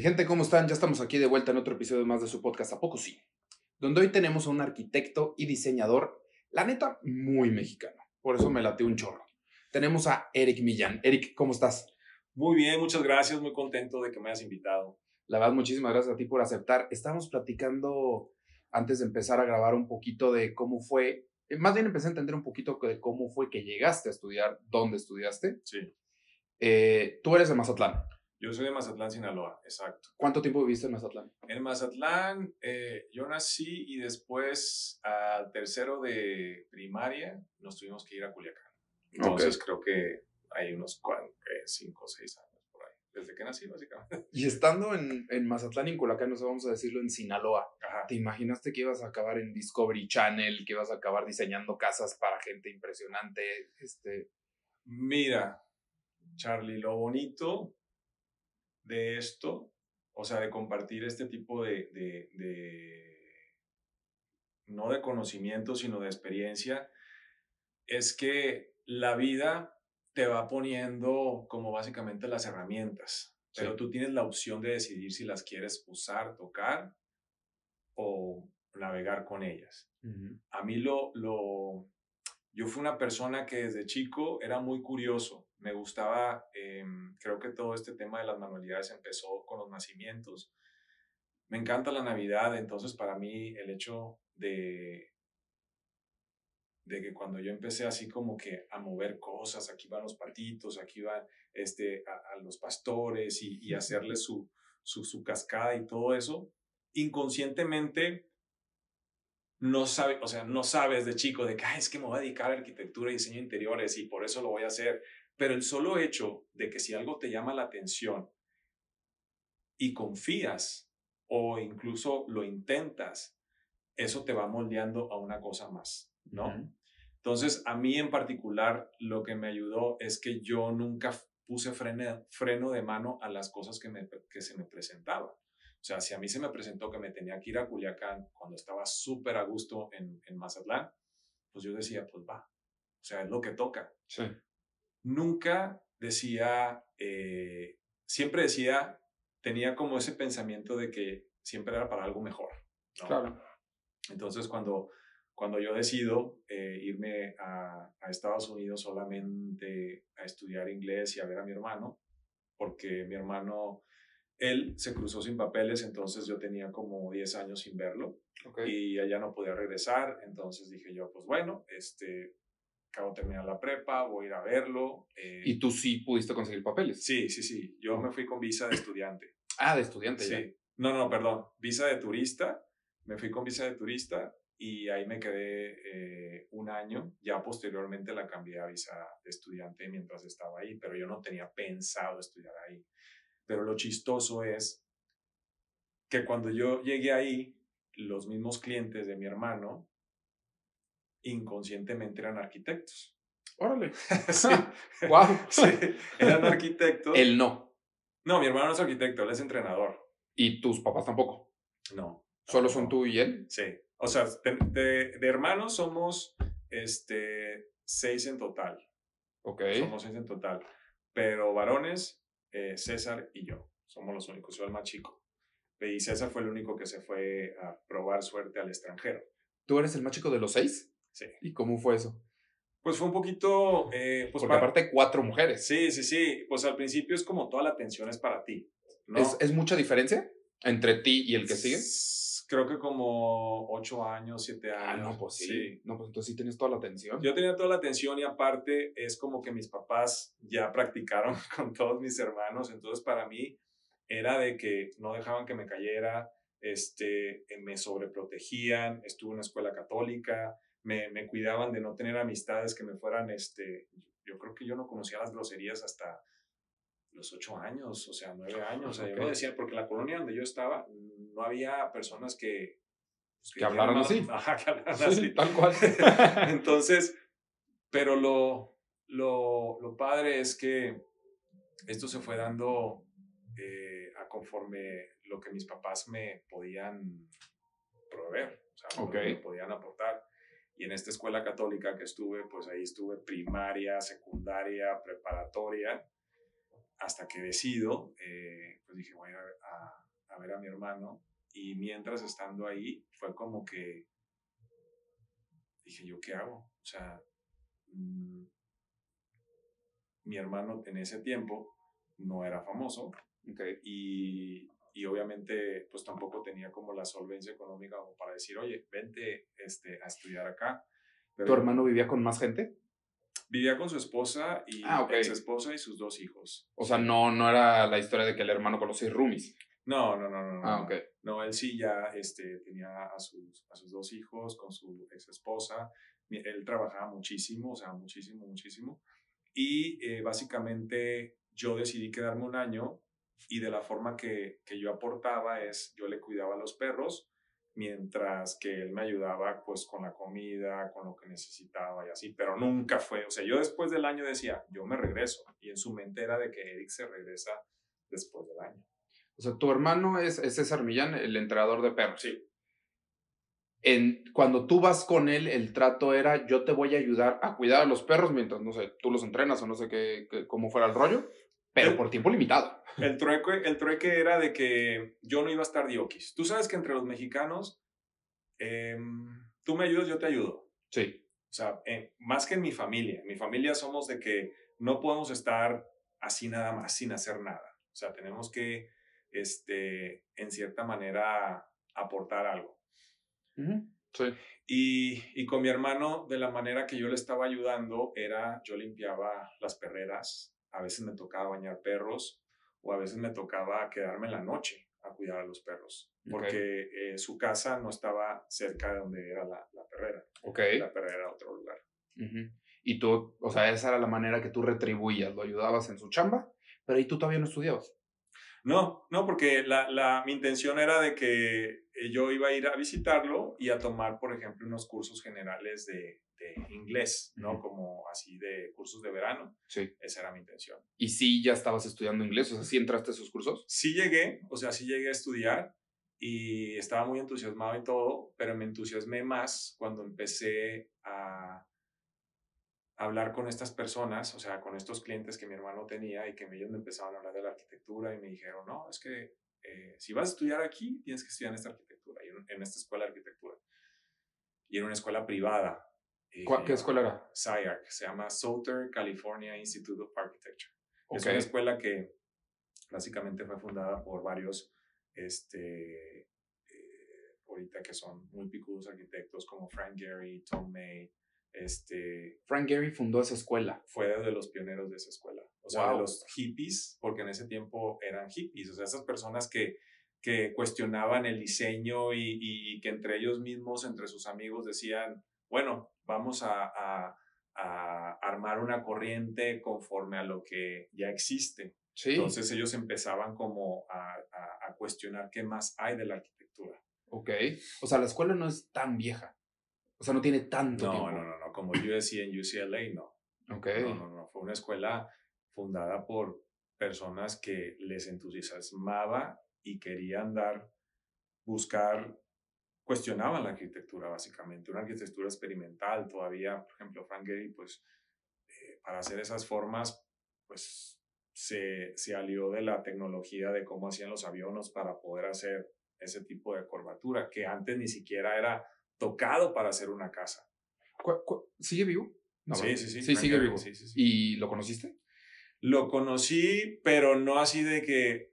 Mi gente, ¿cómo están? Ya estamos aquí de vuelta en otro episodio más de su podcast ¿A poco sí? Donde hoy tenemos a un arquitecto y diseñador, la neta, muy mexicano. Por eso me late un chorro. Tenemos a Eric Millán. Eric, ¿cómo estás? Muy bien, muchas gracias. Muy contento de que me hayas invitado. La verdad, muchísimas gracias a ti por aceptar. Estamos platicando antes de empezar a grabar un poquito de cómo fue, eh, más bien empecé a entender un poquito de cómo fue que llegaste a estudiar, dónde estudiaste. Sí. Eh, tú eres de Mazatlán. Yo soy de Mazatlán, Sinaloa, exacto. ¿Cuánto tiempo viviste en Mazatlán? En Mazatlán, eh, yo nací y después al tercero de primaria nos tuvimos que ir a Culiacán. Entonces creo que hay unos cinco o seis años por ahí, desde que nací básicamente. Y estando en, en Mazatlán y en Culiacán, nos vamos a decirlo en Sinaloa, Ajá. ¿te imaginaste que ibas a acabar en Discovery Channel, que ibas a acabar diseñando casas para gente impresionante? Este, Mira, Charlie, lo bonito de esto, o sea, de compartir este tipo de, de, de, no de conocimiento, sino de experiencia, es que la vida te va poniendo como básicamente las herramientas, pero tú tienes la opción de decidir si las quieres usar, tocar o navegar con ellas. A mí lo, lo, yo fui una persona que desde chico era muy curioso. Me gustaba, em, creo que todo este tema de las manualidades empezó con los nacimientos. Me encanta la Navidad, entonces para mí el hecho de, de que cuando yo empecé así como que a mover cosas, aquí van los patitos, aquí van este, a, a los pastores y, y hacerles su, su, su cascada y todo eso, inconscientemente no sabe, o sea, no sabes de chico de que "Ay, es que me voy a dedicar a arquitectura y diseño de interiores y por eso lo voy a hacer. Pero el solo hecho de que si algo te llama la atención y confías o incluso lo intentas, eso te va moldeando a una cosa más, ¿no? Entonces, a mí en particular, lo que me ayudó es que yo nunca puse freno, freno de mano a las cosas que, me, que se me presentaban. O sea, si a mí se me presentó que me tenía que ir a Culiacán cuando estaba súper a gusto en, en Mazatlán, pues yo decía, pues va. O sea, es lo que toca. Sí. Nunca decía, eh, siempre decía, tenía como ese pensamiento de que siempre era para algo mejor. ¿no? Claro. Entonces, cuando, cuando yo decido eh, irme a, a Estados Unidos solamente a estudiar inglés y a ver a mi hermano, porque mi hermano, él se cruzó sin papeles, entonces yo tenía como 10 años sin verlo y allá no podía regresar, entonces dije yo, pues bueno, este, acabo de terminar la prepa, voy a ir a verlo. eh, ¿Y tú sí pudiste conseguir papeles? sí, sí, sí, yo me fui con visa de estudiante. Ah, de estudiante ya. Sí. No, no, perdón. Visa de turista. Me fui con visa de turista y ahí me quedé eh, un año. Ya posteriormente la cambié a visa de estudiante mientras estaba ahí, pero yo no tenía pensado estudiar ahí. Pero lo chistoso es que cuando yo llegué ahí, los mismos clientes de mi hermano inconscientemente eran arquitectos. Órale. sí, wow. sí, eran arquitectos. Él no. No, mi hermano no es arquitecto, él es entrenador. Y tus papás tampoco. No. Solo son tú y él. Sí, o sea, de, de- de hermanos somos este, seis en total. Ok. Somos seis en total. Pero varones, eh, César y yo. Somos los únicos, soy el más chico. Y César fue el único que se fue a probar suerte al extranjero. ¿Tú eres el más chico de los seis? Sí. ¿Y cómo fue eso? Pues fue un poquito... eh, pues Porque pa- aparte cuatro mujeres. Sí, sí, sí. Pues al principio es como toda la atención es para ti. ¿no? ¿Es, ¿Es mucha diferencia entre ti y el que sigue? Creo que como ocho años, siete Ah, años. no, pues sí. No, pues entonces sí tienes toda la atención. Yo tenía toda la atención y aparte es como que mis papás ya practicaron con todos mis hermanos, entonces para mí era de que no dejaban que me cayera, este, me sobreprotegían, estuve en una escuela católica, me, me cuidaban de no tener amistades que me fueran, este, yo creo que yo no conocía las groserías hasta los ocho años, o sea, nueve años, o sea, yo no decía, porque la colonia donde yo estaba no había personas que... pues, Que hablaran así. malas- Ajá, que hablaran Sí, así. tal cual. Entonces, pero lo, lo, lo padre es que esto se fue dando eh, a conforme lo que mis papás me podían proveer, o sea, me podían aportar. Y en esta escuela católica que estuve, pues ahí estuve primaria, secundaria, preparatoria, hasta que decido, eh, pues dije, voy a, a- ver a mi hermano y mientras estando ahí fue como que dije, ¿yo qué hago? O sea, mm, mi hermano en ese tiempo no era famoso y, y, obviamente pues tampoco tenía como la solvencia económica como para decir, oye, vente este, a estudiar acá. ¿Tu hermano vivía con más gente? Vivía con su esposa y ah, ex esposa y sus dos hijos. O sea, no, no era la historia de que el hermano conocía roomies. No, no, no, no. Ah, ok. No, él sí ya este, tenía a sus, a sus dos hijos con su ex esposa. Él trabajaba muchísimo, o sea, muchísimo, muchísimo. Y eh, básicamente yo decidí quedarme un año y de la forma que, que yo aportaba es, yo le cuidaba a los perros mientras que él me ayudaba pues con la comida, con lo que necesitaba y así, pero nunca fue, o sea, yo después del año decía, yo me regreso y en su mente era de que Eric se regresa después del año. O sea, tu hermano es, César Millán, el entrenador de perros. Sí. En, cuando tú vas con él, el trato era, yo te voy a ayudar a cuidar a los perros mientras, no sé, tú los entrenas o no sé qué, cómo fuera el rollo, pero por tiempo limitado. El trueque, el trueque era de que yo no iba a estar diokis. Tú sabes que entre los mexicanos, em, tú me ayudas, yo te ayudo. Sí. O sea, eh, más que en mi familia. En mi familia somos de que no podemos estar así nada más, sin hacer nada. O sea, tenemos que este, en cierta manera, aportar algo. Sí. Y, y, con mi hermano, de la manera que yo le estaba ayudando, era yo limpiaba las perreras, a veces me tocaba bañar perros o a veces me tocaba quedarme en la noche a cuidar a los perros, porque eh, su casa no estaba cerca de donde era la, la perrera. Okay. La perrera era otro lugar. Y tú, o sea, esa era la manera que tú retribuías, lo ayudabas en su chamba, pero ahí tú todavía no estudiabas. No, no, porque la, la, mi intención era de que eh, yo iba a ir a visitarlo y a tomar, por ejemplo, unos cursos generales de, de inglés, ¿no? Como así de cursos de verano. Sí. Esa era mi intención. ¿Y sí ya estabas estudiando inglés? O sea, ¿sí entraste a esos cursos? Sí llegué, o sea, sí llegué a estudiar y estaba muy entusiasmado y todo, pero me entusiasmé más cuando empecé a hablar con estas personas, o sea, con estos clientes que mi hermano tenía y que ellos me empezaban a hablar de la arquitectura y me dijeron, no, es que eh, si vas a estudiar aquí, tienes que estudiar en esta arquitectura, en esta escuela de arquitectura. Y en una escuela privada. ¿Qué escuela era? SCIARC, se llama Southern California Institute of Architecture. Es una escuela que básicamente fue fundada por varios, este, eh, ahorita que son muy picudos arquitectos como Frank Gehry, Tom May, este, Frank Gehry fundó esa escuela. Fue de los pioneros de esa escuela. O sea, de los hippies, porque en ese tiempo eran hippies. O sea, esas personas que, que cuestionaban el diseño y, y, que entre ellos mismos, entre sus amigos, decían, bueno, vamos a, a, a armar una corriente conforme a lo que ya existe. Sí. Entonces ellos empezaban como a, a, cuestionar qué más hay de la arquitectura. Ok. O sea, la escuela no es tan vieja. O sea, no tiene tanto no, tiempo. No, no, no, como USC en UCLA, no. Ok. No, no, no, fue una escuela fundada por personas que les entusiasmaba y querían dar, buscar, cuestionaban la arquitectura básicamente, una arquitectura experimental todavía, por ejemplo, Frank Gehry, pues eh, para hacer esas formas, pues se, se alió de la tecnología de cómo hacían los aviones para poder hacer ese tipo de curvatura, que antes ni siquiera era tocado para hacer una casa. ¿Sigue vivo? sí, sí, sí, sí. sigue vivo. ¿Y lo conociste? Lo conocí, pero no así de que...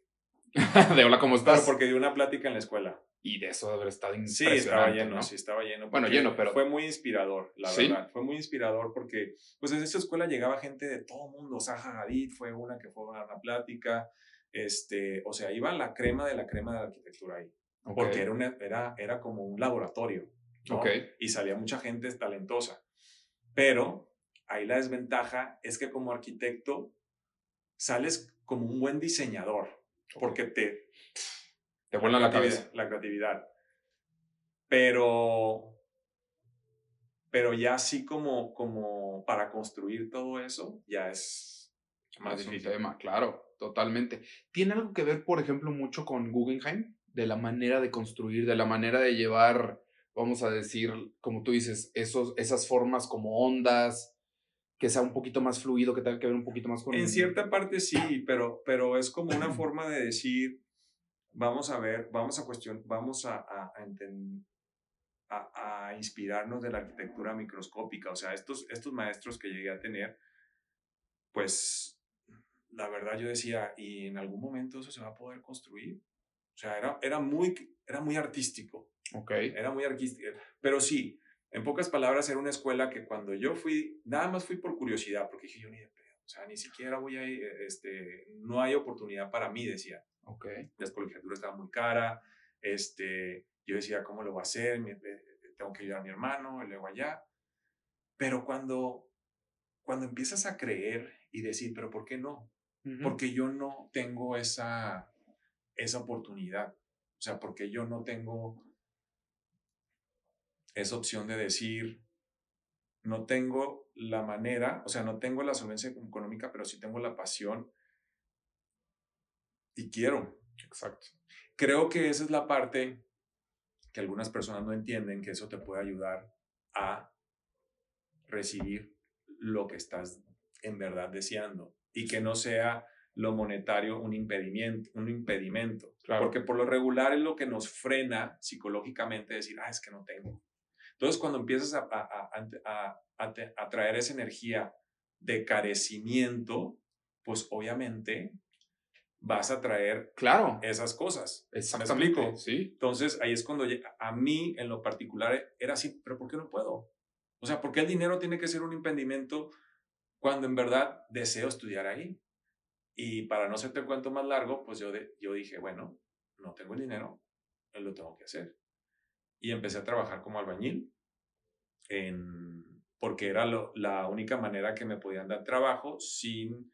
de hola, ¿cómo estás? porque dio una plática en la escuela. Y de eso de haber estado impresionante. Sí, estaba lleno, sí, estaba lleno. Bueno, lleno, pero... Fue muy inspirador, la verdad. Fue muy inspirador porque, pues, en esa escuela llegaba gente de todo mundo. Zaha Hadid fue una que fue a una plática. Este, o sea, iba la crema de la crema de la arquitectura ahí. Porque era, una, era, era como un laboratorio. Y salía mucha gente talentosa. Pero ahí la desventaja es que como arquitecto sales como un buen diseñador, porque te... Te vuela la cabeza. La creatividad. Pero... Pero ya así como, como para construir todo eso, ya es más difícil. tema, claro, totalmente. ¿Tiene algo que ver, por ejemplo, mucho con Guggenheim? De la manera de construir, de la manera de llevar vamos a decir, como tú dices, esos, esas formas como ondas, que sea un poquito más fluido, que tenga que ver un poquito más con... En cierta parte sí, pero, pero es como una forma de decir, vamos a ver, vamos a cuestionar, vamos a, a, a, a, inspirarnos de la arquitectura microscópica. O sea, estos, estos maestros que llegué a tener, pues la verdad yo decía, ¿y en algún momento eso se va a poder construir? O sea, era, era, muy, era muy artístico. Ok. Era muy artístico. Pero sí, en pocas palabras, era una escuela que cuando yo fui, nada más fui por curiosidad, porque dije yo ni de pedo. O sea, ni siquiera voy a ir, este, no hay oportunidad para mí, decía. Ok. La colegiatura estaba muy cara. Este, yo decía, ¿cómo lo voy a hacer? tengo que ayudar a mi hermano, y luego allá. Pero cuando, cuando empiezas a creer y decir, ¿pero por qué no? Porque yo no tengo esa, esa oportunidad. O sea, porque yo no tengo esa opción de decir, no tengo la manera, o sea, no tengo la solvencia económica, pero sí tengo la pasión y quiero. Exacto. Creo que esa es la parte que algunas personas no entienden, que eso te puede ayudar a recibir lo que estás en verdad deseando y que no sea lo monetario un impedimento, un impedimento. Porque por lo regular es lo que nos frena psicológicamente decir, ah, es que no tengo. Entonces, cuando empiezas a, a, a, a traer esa energía de carecimiento, pues obviamente vas a traer claro. esas cosas. Exactamente. ¿Me explico? Sí. Entonces, ahí es cuando a mí, en lo particular, era así, pero ¿por qué no puedo? O sea, ¿por qué el dinero tiene que ser un impedimento cuando en verdad deseo estudiar ahí? Y para no hacerte el cuento más largo, pues yo, yo dije, bueno, no tengo el dinero, lo tengo que hacer. Y empecé a trabajar como albañil, en, porque era la única manera que me podían dar trabajo sin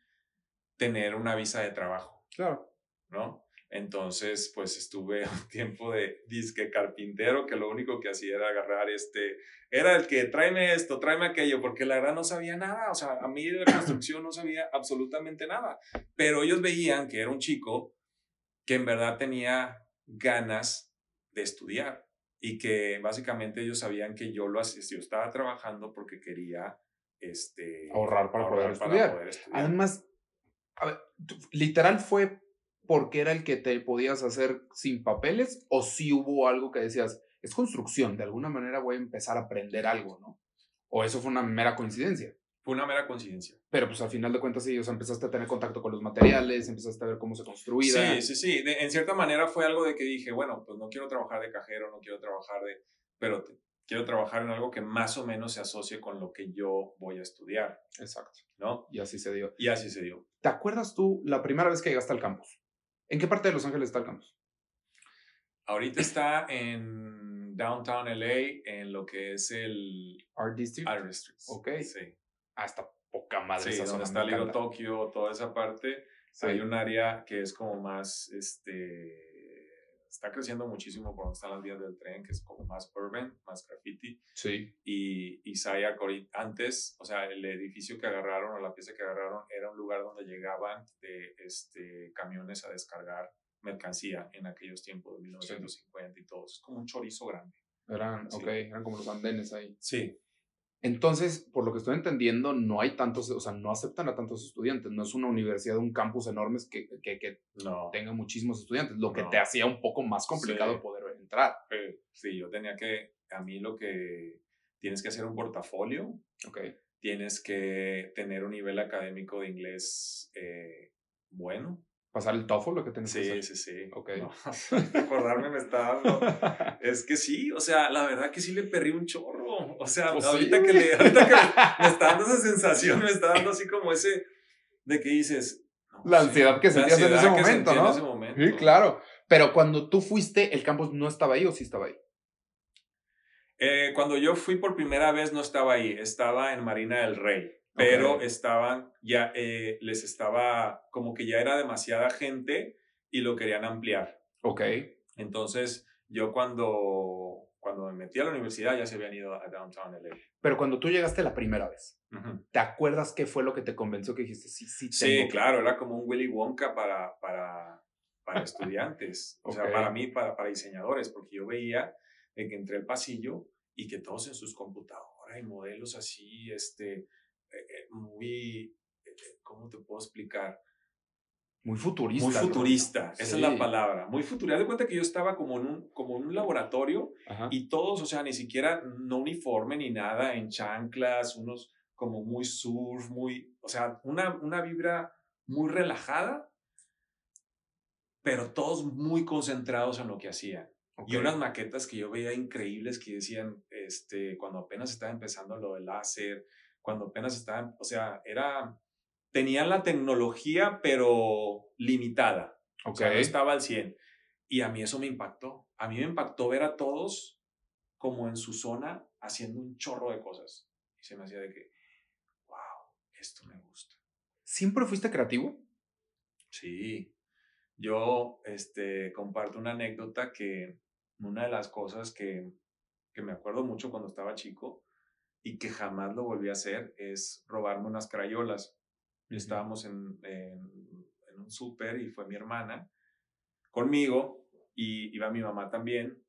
tener una visa de trabajo. Claro. ¿No? Entonces, pues estuve un tiempo de disque carpintero que lo único que hacía era agarrar este, era el que tráeme esto, tráeme aquello, porque la verdad no sabía nada, o sea, a mí de construcción no sabía absolutamente nada, pero ellos veían que era un chico que en verdad tenía ganas de estudiar y que básicamente ellos sabían que yo lo yo estaba trabajando porque quería este, ahorrar para, poder, estudiar. poder estudiar. Además, a ver, literal fue porque era el que te podías hacer sin papeles o si hubo algo que decías, es construcción, de alguna manera voy a empezar a aprender algo, ¿no? O eso fue una mera coincidencia. Fue una mera coincidencia. Pero pues al final de cuentas sí, o sea, empezaste a tener contacto con los materiales, empezaste a ver cómo se construía. Sí, sí, sí. en cierta manera fue algo de que dije, bueno, pues no quiero trabajar de cajero, no quiero trabajar de... Pero quiero trabajar en algo que más o menos se asocie con lo que yo voy a estudiar. Exacto. ¿No? Y así se dio. Y así se dio. ¿Te acuerdas tú la primera vez que llegaste al campus? ¿En qué parte de Los Ángeles está el campus? Ahorita está en Downtown LA, en lo que es el Art District. Art District. Ok. Sí. Hasta poca madre. Sí, donde está Little Tokio, toda esa parte. Hay un área que es como más, este, está creciendo muchísimo por donde están las vías del tren, que es como más urban, más graffiti. Sí. Y, y antes, o sea, el edificio que agarraron o la pieza que agarraron era un lugar donde llegaban de, este, camiones a descargar mercancía en aquellos tiempos de 1950 y todo. Es como un chorizo grande. Eran, ok, eran como los andenes ahí. Sí. Entonces, por lo que estoy entendiendo, no hay tantos, o sea, no aceptan a tantos estudiantes. No es una universidad, un campus enorme que, que, que tenga muchísimos estudiantes, lo que te hacía un poco más complicado poder entrar. Sí, yo tenía que, a mí lo que tienes que hacer un portafolio. Tienes que tener un nivel académico de inglés eh, bueno pasar el TOEFL lo que tenés sí, que hacer. Sí, sí, sí. Ok. acordarme me está dando. es que sí, o sea, la verdad que sí le perdí un chorro. O sea, pues ahorita, que le, ahorita que me está dando esa sensación, me está dando así como ese de que dices. la ansiedad que sentías en ese momento, ¿no? En ese momento. Sí, claro. Pero cuando tú fuiste, ¿el campus no estaba ahí o sí estaba ahí? Eh, cuando yo fui por primera vez no estaba ahí, estaba en Marina del Rey pero estaban, ya eh, les estaba, como que ya era demasiada gente y lo querían ampliar. Ok. Entonces, yo cuando, cuando me metí a la universidad ya se habían ido a Downtown LA. Pero cuando tú llegaste la primera vez, ¿te acuerdas qué fue lo que te convenció que dijiste, sí, sí, tengo Sí, claro, era como un Willy Wonka para, para, para estudiantes, o sea, para mí, para, para diseñadores, porque yo veía que entré al pasillo y que todos en sus computadoras y modelos así, este, muy, eh, ¿cómo te puedo explicar? Muy futurista. Muy futurista, esa es la palabra. Muy futurista. de cuenta que yo estaba como en un, como en un laboratorio y todos, o sea, ni siquiera no uniforme ni nada, en chanclas, unos como muy surf, muy, o sea, una, una vibra muy relajada, pero todos muy concentrados en lo que hacían. Y unas maquetas que yo veía increíbles que decían, este, cuando apenas estaba empezando lo del láser, cuando apenas estaban, o sea, era tenían la tecnología, pero limitada. O sea, no estaba al 100. Y a mí eso me impactó. A mí me impactó ver a todos como en su zona haciendo un chorro de cosas. Y se me hacía de que, wow, esto me gusta. ¿Siempre fuiste creativo? Sí. Yo este, comparto una anécdota que una de las cosas que, que me acuerdo mucho cuando estaba chico y que jamás lo volví a hacer es robarme unas crayolas. Estábamos en, en, un súper y fue mi hermana conmigo y iba mi mamá también.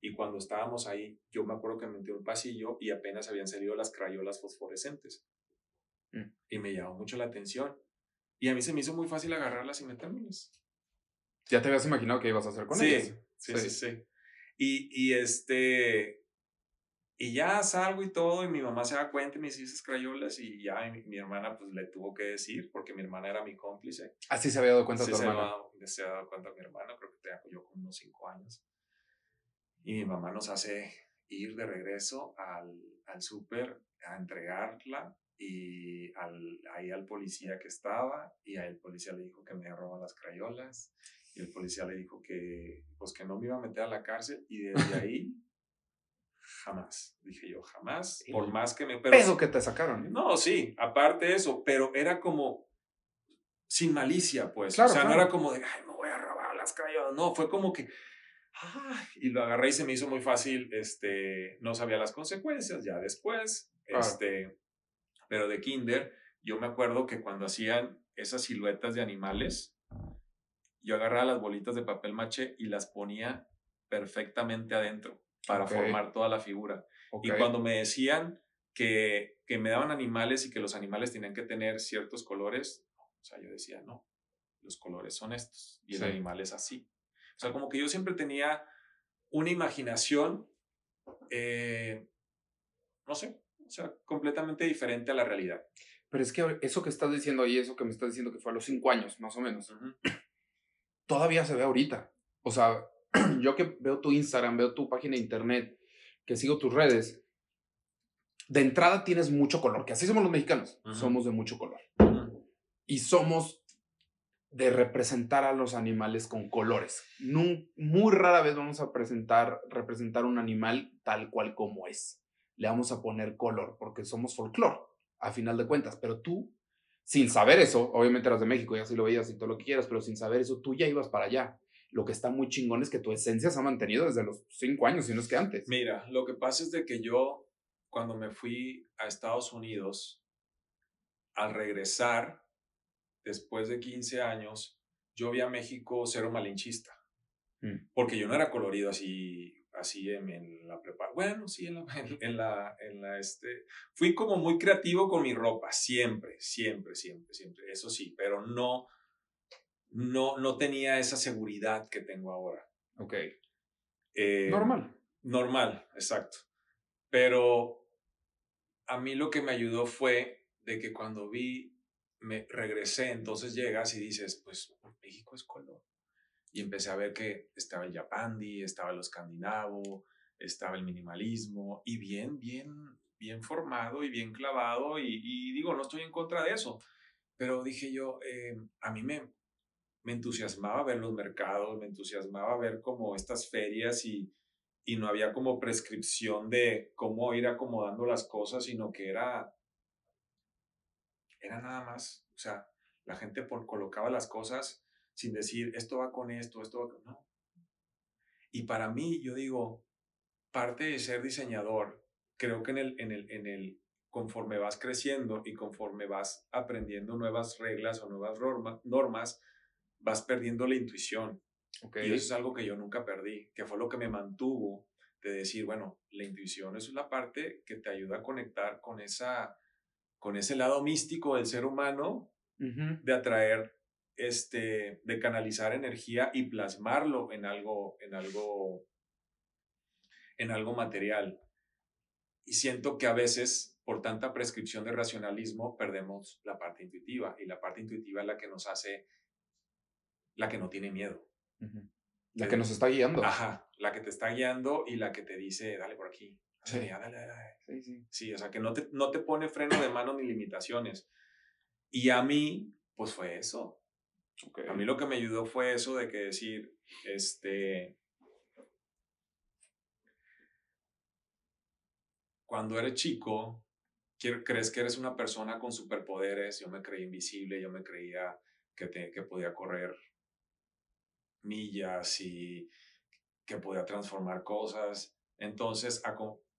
Y cuando estábamos ahí, yo me acuerdo que me metí un pasillo y apenas habían salido las crayolas fosforescentes. Mm. Y me llamó mucho la atención. Y a mí se me hizo muy fácil agarrarlas y metérmelas. ¿Ya te habías imaginado qué ibas a hacer con ellas? Sí, sí, sí, sí. Y, y este, y ya salgo y todo, y mi mamá se da cuenta y me dice esas crayolas, y ya mi, hermana pues le tuvo que decir, porque mi hermana era mi cómplice. Así se había dado cuenta tu se hermana. se había dado cuenta mi hermana, creo que tenía yo como unos cinco años. Y mi mamá nos hace ir de regreso al, al súper a entregarla y al, ahí al policía que estaba y ahí el policía le dijo que me robado las crayolas y el policía le dijo que pues que no me iba a meter a la cárcel y desde ahí jamás. Dije yo, jamás, por más que me... Pero, peso que te sacaron. ¿eh? No, sí, aparte de eso, pero era como sin malicia, pues. o sea, no era como de, ay, me voy a robar las calles. No, fue como que, ay, y lo agarré y se me hizo muy fácil, este, no sabía las consecuencias, ya después, este, pero de kinder, yo me acuerdo que cuando hacían esas siluetas de animales, yo agarraba las bolitas de papel maché y las ponía perfectamente adentro para formar toda la figura. Y cuando me decían que, que me daban animales y que los animales tenían que tener ciertos colores, o sea, yo decía, no, los colores son estos y el animal es así. O sea, como que yo siempre tenía una imaginación, eh, no sé, o sea, completamente diferente a la realidad. Pero es que eso que estás diciendo ahí, eso que me estás diciendo que fue a los cinco años, más o menos, todavía se ve ahorita. O sea, yo que veo tu Instagram, veo tu página de internet, que sigo tus redes, de entrada tienes mucho color, que así somos los mexicanos, somos de mucho color. Y somos de representar a los animales con colores. muy rara vez vamos a presentar, representar un animal tal cual como es. Le vamos a poner color, porque somos folclore, a final de cuentas. Pero tú, sin saber eso, obviamente eras de México y así lo veías y todo lo que quieras, pero sin saber eso, tú ya ibas para allá lo que está muy chingón es que tu esencia se ha mantenido desde los cinco años, si no es que antes. Mira, lo que pasa es de que yo, cuando me fui a Estados Unidos, al regresar, después de 15 años, yo vi a México cero malinchista. Mm. Porque yo no era colorido así, así en, la preparación. Bueno, sí, en la, en, la, en la, este, fui como muy creativo con mi ropa, siempre, siempre, siempre, siempre, eso sí, pero no, no, no tenía esa seguridad que tengo ahora. Ok. Eh, normal. Normal, exacto. Pero a mí lo que me ayudó fue de que cuando vi, me regresé, entonces llegas y dices, pues México es color. Y empecé a ver que estaba el Japandi, estaba el escandinavo, estaba el minimalismo, y bien, bien, bien formado y bien clavado, y, digo, no estoy en contra de eso, pero dije yo, eh, a mí me, me entusiasmaba ver los mercados, me entusiasmaba ver como estas ferias y, y no había como prescripción de cómo ir acomodando las cosas, sino que era, era nada más, o sea, la gente por, colocaba las cosas sin decir, esto va con esto, esto va con... No. Y para mí, yo digo, parte de ser diseñador, creo que en el, en el, en el, conforme vas creciendo y conforme vas aprendiendo nuevas reglas o nuevas normas, vas perdiendo la intuición. Y eso es algo que yo nunca perdí, que fue lo que me mantuvo de decir, bueno, la intuición es la parte que te ayuda a conectar con, esa, con ese lado místico del ser humano, de atraer este, de canalizar energía y plasmarlo en algo, en algo, en algo material. Y siento que a veces, por tanta prescripción de racionalismo, perdemos la parte intuitiva. Y la parte intuitiva es la que nos hace, la que no tiene miedo. La que nos está guiando. Ajá, la que te está guiando y la que te dice, dale por aquí. Sí, dale, dale, Sí, sí. sí, o sea, que no te, no te pone freno de mano ni limitaciones. Y a mí, pues fue eso. A mí lo que me ayudó fue eso de que decir, este, cuando eres chico, crees que eres una persona con superpoderes, yo me creía invisible, yo me creía que, que podía correr millas y que podía transformar cosas. Entonces,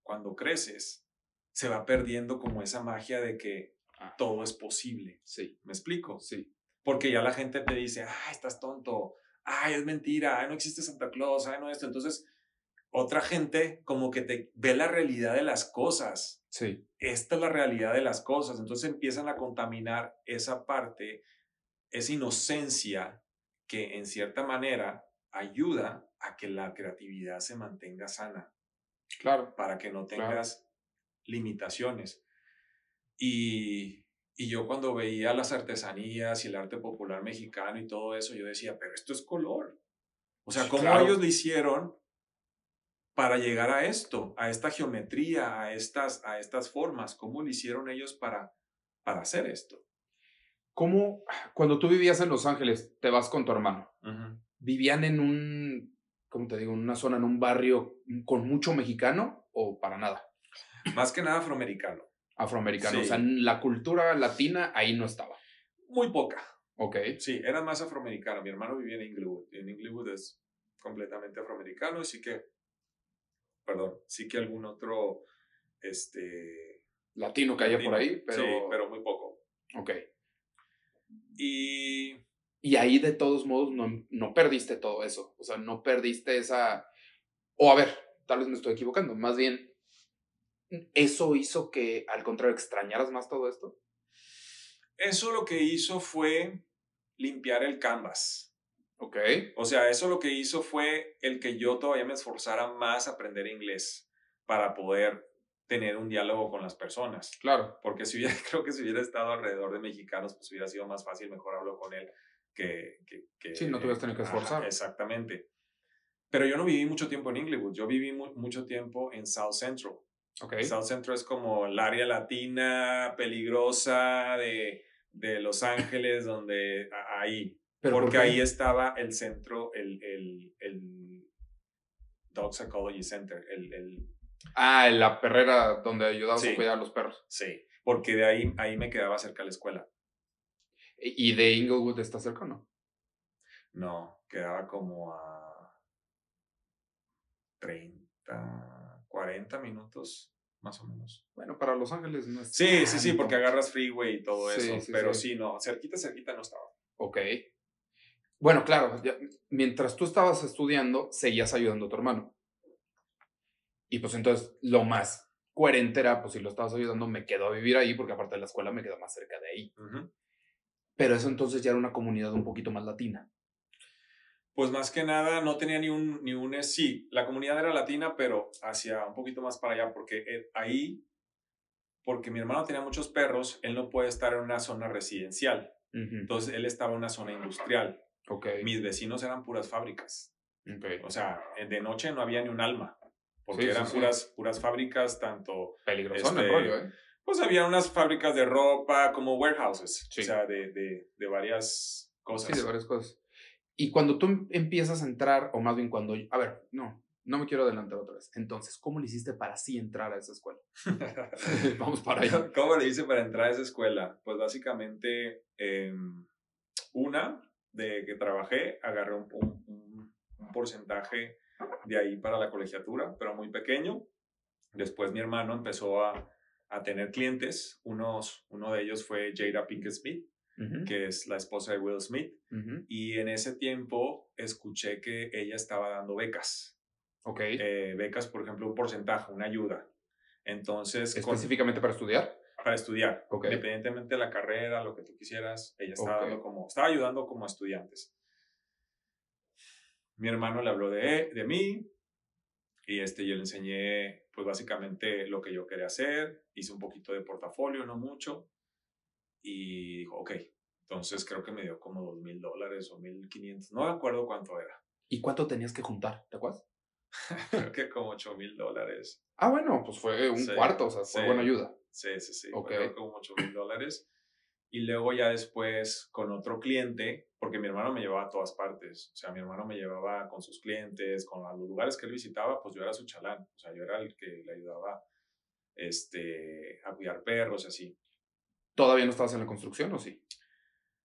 cuando creces, se va perdiendo como esa magia de que ah. todo es posible. Sí. ¿Me explico? Sí. Porque ya la gente te dice, ay, estás tonto, ay, es mentira, ay, no existe Santa Claus, ay, no esto. Entonces, otra gente como que te ve la realidad de las cosas. Sí. Esta es la realidad de las cosas. Entonces empiezan a contaminar esa parte, esa inocencia que en cierta manera ayuda a que la creatividad se mantenga sana. Claro. Para que no tengas limitaciones. Y y yo cuando veía las artesanías y el arte popular mexicano y todo eso, yo decía, pero esto es color. O sea, ¿cómo ellos lo hicieron para llegar a esto, a esta geometría, a estas, a estas formas? ¿Cómo lo hicieron ellos para, para hacer esto? ¿Cómo, cuando tú vivías en Los Ángeles, te vas con tu hermano? ¿Vivían en un, ¿cómo te digo, en una zona, en un barrio con mucho mexicano o para nada? Más que nada afroamericano afroamericano. O sea, la cultura latina ahí no estaba. Muy poca. Ok. Sí, era más afroamericano. Mi hermano vivía en Inglewood. En Inglewood es completamente afroamericano, sí que, perdón, sí que algún otro, este... Latino que haya por ahí, pero... Sí, pero muy poco. Ok. Y... Y ahí de todos modos no, no perdiste todo eso. O sea, no perdiste esa... O a ver, tal vez me estoy equivocando. Más bien, ¿Eso hizo que, al contrario, extrañaras más todo esto? Eso lo que hizo fue limpiar el canvas. Ok. O sea, eso lo que hizo fue el que yo todavía me esforzara más a aprender inglés para poder tener un diálogo con las personas. Claro. Porque si hubiera, creo que si hubiera estado alrededor de mexicanos, pues hubiera sido más fácil, mejor hablo con él que... que, sí, no tuvieras tenido que esforzar. exactamente. Pero yo no viví mucho tiempo en Inglewood, yo viví mucho tiempo en South Central. South Central es como el área latina peligrosa de, de Los Ángeles, donde ahí. porque ahí estaba el centro, el, el, el Dog Psychology Center. El, el, ah, la perrera donde ayudaba a cuidar a los perros. Sí, porque de ahí, ahí me quedaba cerca de la escuela. ¿Y de Inglewood está cerca o no? No, quedaba como a 30 40 minutos, más o menos. Bueno, para Los Ángeles no es. Sí, sí, sí, porque agarras freeway y todo eso. pero sí. no, cerquita, cerquita no estaba. Ok. Bueno, claro, mientras tú estabas estudiando, seguías ayudando a tu hermano. Y pues entonces lo más coherente era, pues si lo estabas ayudando, me quedo a vivir ahí, porque aparte de la escuela me queda más cerca de ahí. Pero eso entonces ya era una comunidad un poquito más latina pues más que nada no tenía ni un, ni un, sí, la comunidad era latina, pero hacia un poquito más para allá, porque eh, ahí, porque mi hermano tenía muchos perros, él no puede estar en una zona residencial. Entonces él estaba en una zona industrial. Okay. Mis vecinos eran puras fábricas. O sea, de noche no había ni un alma, porque eran puras, puras fábricas, tanto... Peligroso el este, rollo, ¿eh? Pues había unas fábricas de ropa, como warehouses, o sea, de, de, de varias cosas. Sí, de varias cosas. Y cuando tú em, empiezas a entrar, o más bien cuando, a ver, no, no me quiero adelantar otra vez. Entonces, ¿cómo le hiciste para sí entrar a esa escuela? Vamos para allá. ¿Cómo le hice para entrar a esa escuela? Pues básicamente, em, una, de que trabajé, agarré un, un, porcentaje de ahí para la colegiatura, pero muy pequeño. Después mi hermano empezó a, a tener clientes. Unos, uno de ellos fue Jada Pinkett Smith que es la esposa de Will Smith. Y en ese tiempo escuché que ella estaba dando becas. Ok. Eh, becas, por ejemplo, un porcentaje, una ayuda. Entonces. ¿Específicamente para estudiar? para estudiar. Independientemente de la carrera, lo que tú quisieras, ella estaba, dando como, estaba ayudando como estudiantes. Mi hermano le habló de, de mí y este, yo le enseñé, pues básicamente lo que yo quería hacer. Hice un poquito de portafolio, no mucho. Y dijo, ok, entonces creo que me dio como dos mil dólares o mil quinientos, no me acuerdo cuánto era. ¿Y cuánto tenías que juntar? ¿Te acuerdas? creo que como ocho mil dólares. Ah, bueno, pues fue un cuarto, o sea, fue buena ayuda. Sí, sí, sí. Creo como ocho mil dólares. Y luego ya después con otro cliente, porque mi hermano me llevaba a todas partes. O sea, mi hermano me llevaba con sus clientes, con los lugares que él visitaba, pues yo era su chalán. O sea, yo era el que le ayudaba este, a cuidar perros y así. ¿Todavía no estabas en la construcción o sí?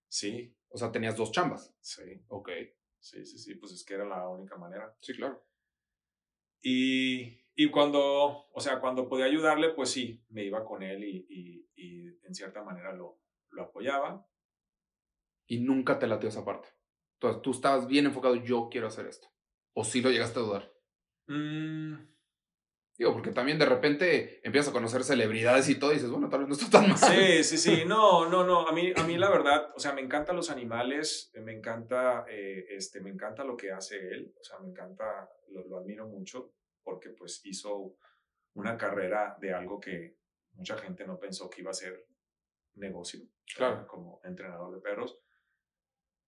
Sí. O sea, tenías dos chambas. Sí. Ok. Sí, sí, sí, pues es que era la única manera. Sí, claro. Y, y cuando, o sea, cuando podía ayudarle, pues sí, me iba con él y, y, y en cierta manera lo, lo apoyaba. Y nunca te latió esa parte. Entonces, tú estabas bien enfocado, yo quiero hacer esto. ¿O sí lo llegaste a dudar? Mm. Digo, porque también de repente empiezas a conocer celebridades y todo y dices, bueno, tal vez no está tan mal. Sí, sí, sí. No, no, no. A mí, a mí la verdad, o sea, me encantan los animales, me encanta, eh, este, me encanta lo que hace él. O sea, me encanta, lo, lo admiro mucho porque pues hizo una carrera de algo que mucha gente no pensó que iba a ser negocio, claro. como entrenador de perros.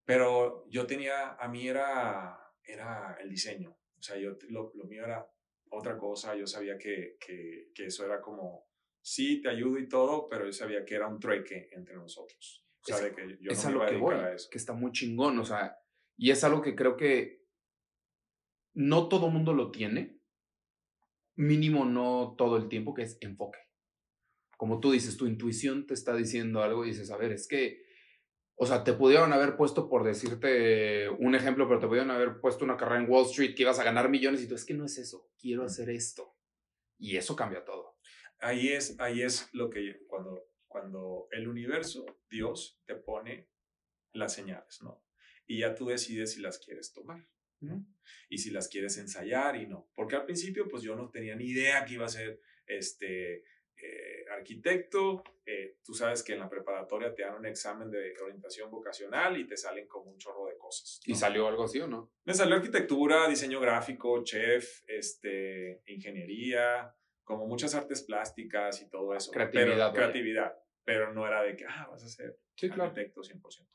Pero yo tenía, a mí era, era el diseño, o sea, yo, lo, lo mío era otra cosa, yo sabía que, que, que, eso era como, sí, te ayudo y todo, pero yo sabía que era un trueque entre nosotros. O sea, es, que yo es no me iba a que a eso. Que está muy chingón, o sea, y es algo que creo que no todo mundo lo tiene, mínimo no todo el tiempo, que es enfoque como tú dices, tu intuición te está diciendo algo y dices, a ver, es que, o sea, te pudieron haber puesto, por decirte un ejemplo, pero te pudieron haber puesto una carrera en Wall Street que ibas a ganar millones y tú, es que no es eso, quiero hacer esto. Y eso cambia todo. Ahí es, ahí es lo que cuando, cuando el universo, Dios, te pone las señales, ¿no? Y ya tú decides si las quieres tomar. ¿no? Y si las quieres ensayar y no. Porque al principio, pues yo no tenía ni idea que iba a ser este, arquitecto, eh, tú sabes que en la preparatoria te dan un examen de orientación vocacional y te salen como un chorro de cosas. ¿Y salió algo así o no? Me salió arquitectura, diseño gráfico, chef, este, ingeniería, como muchas artes plásticas y todo eso. Creatividad. Pero, creatividad, pero no era de que, ah, vas a ser arquitecto 100%.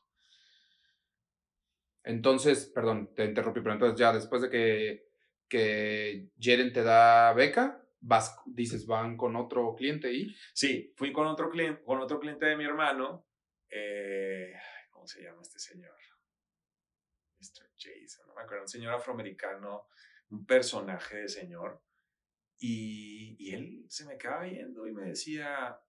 Entonces, perdón, te interrumpí, pero entonces ya después de que, que Jeren te da beca, vas, dices, van con otro cliente y... Sí, fui con otro cliente, con otro cliente de mi hermano. Eh, ¿Cómo se llama este señor? Mr. Jason, no me acuerdo, un señor afroamericano, un personaje de señor. Y, y él se me quedaba viendo y me decía,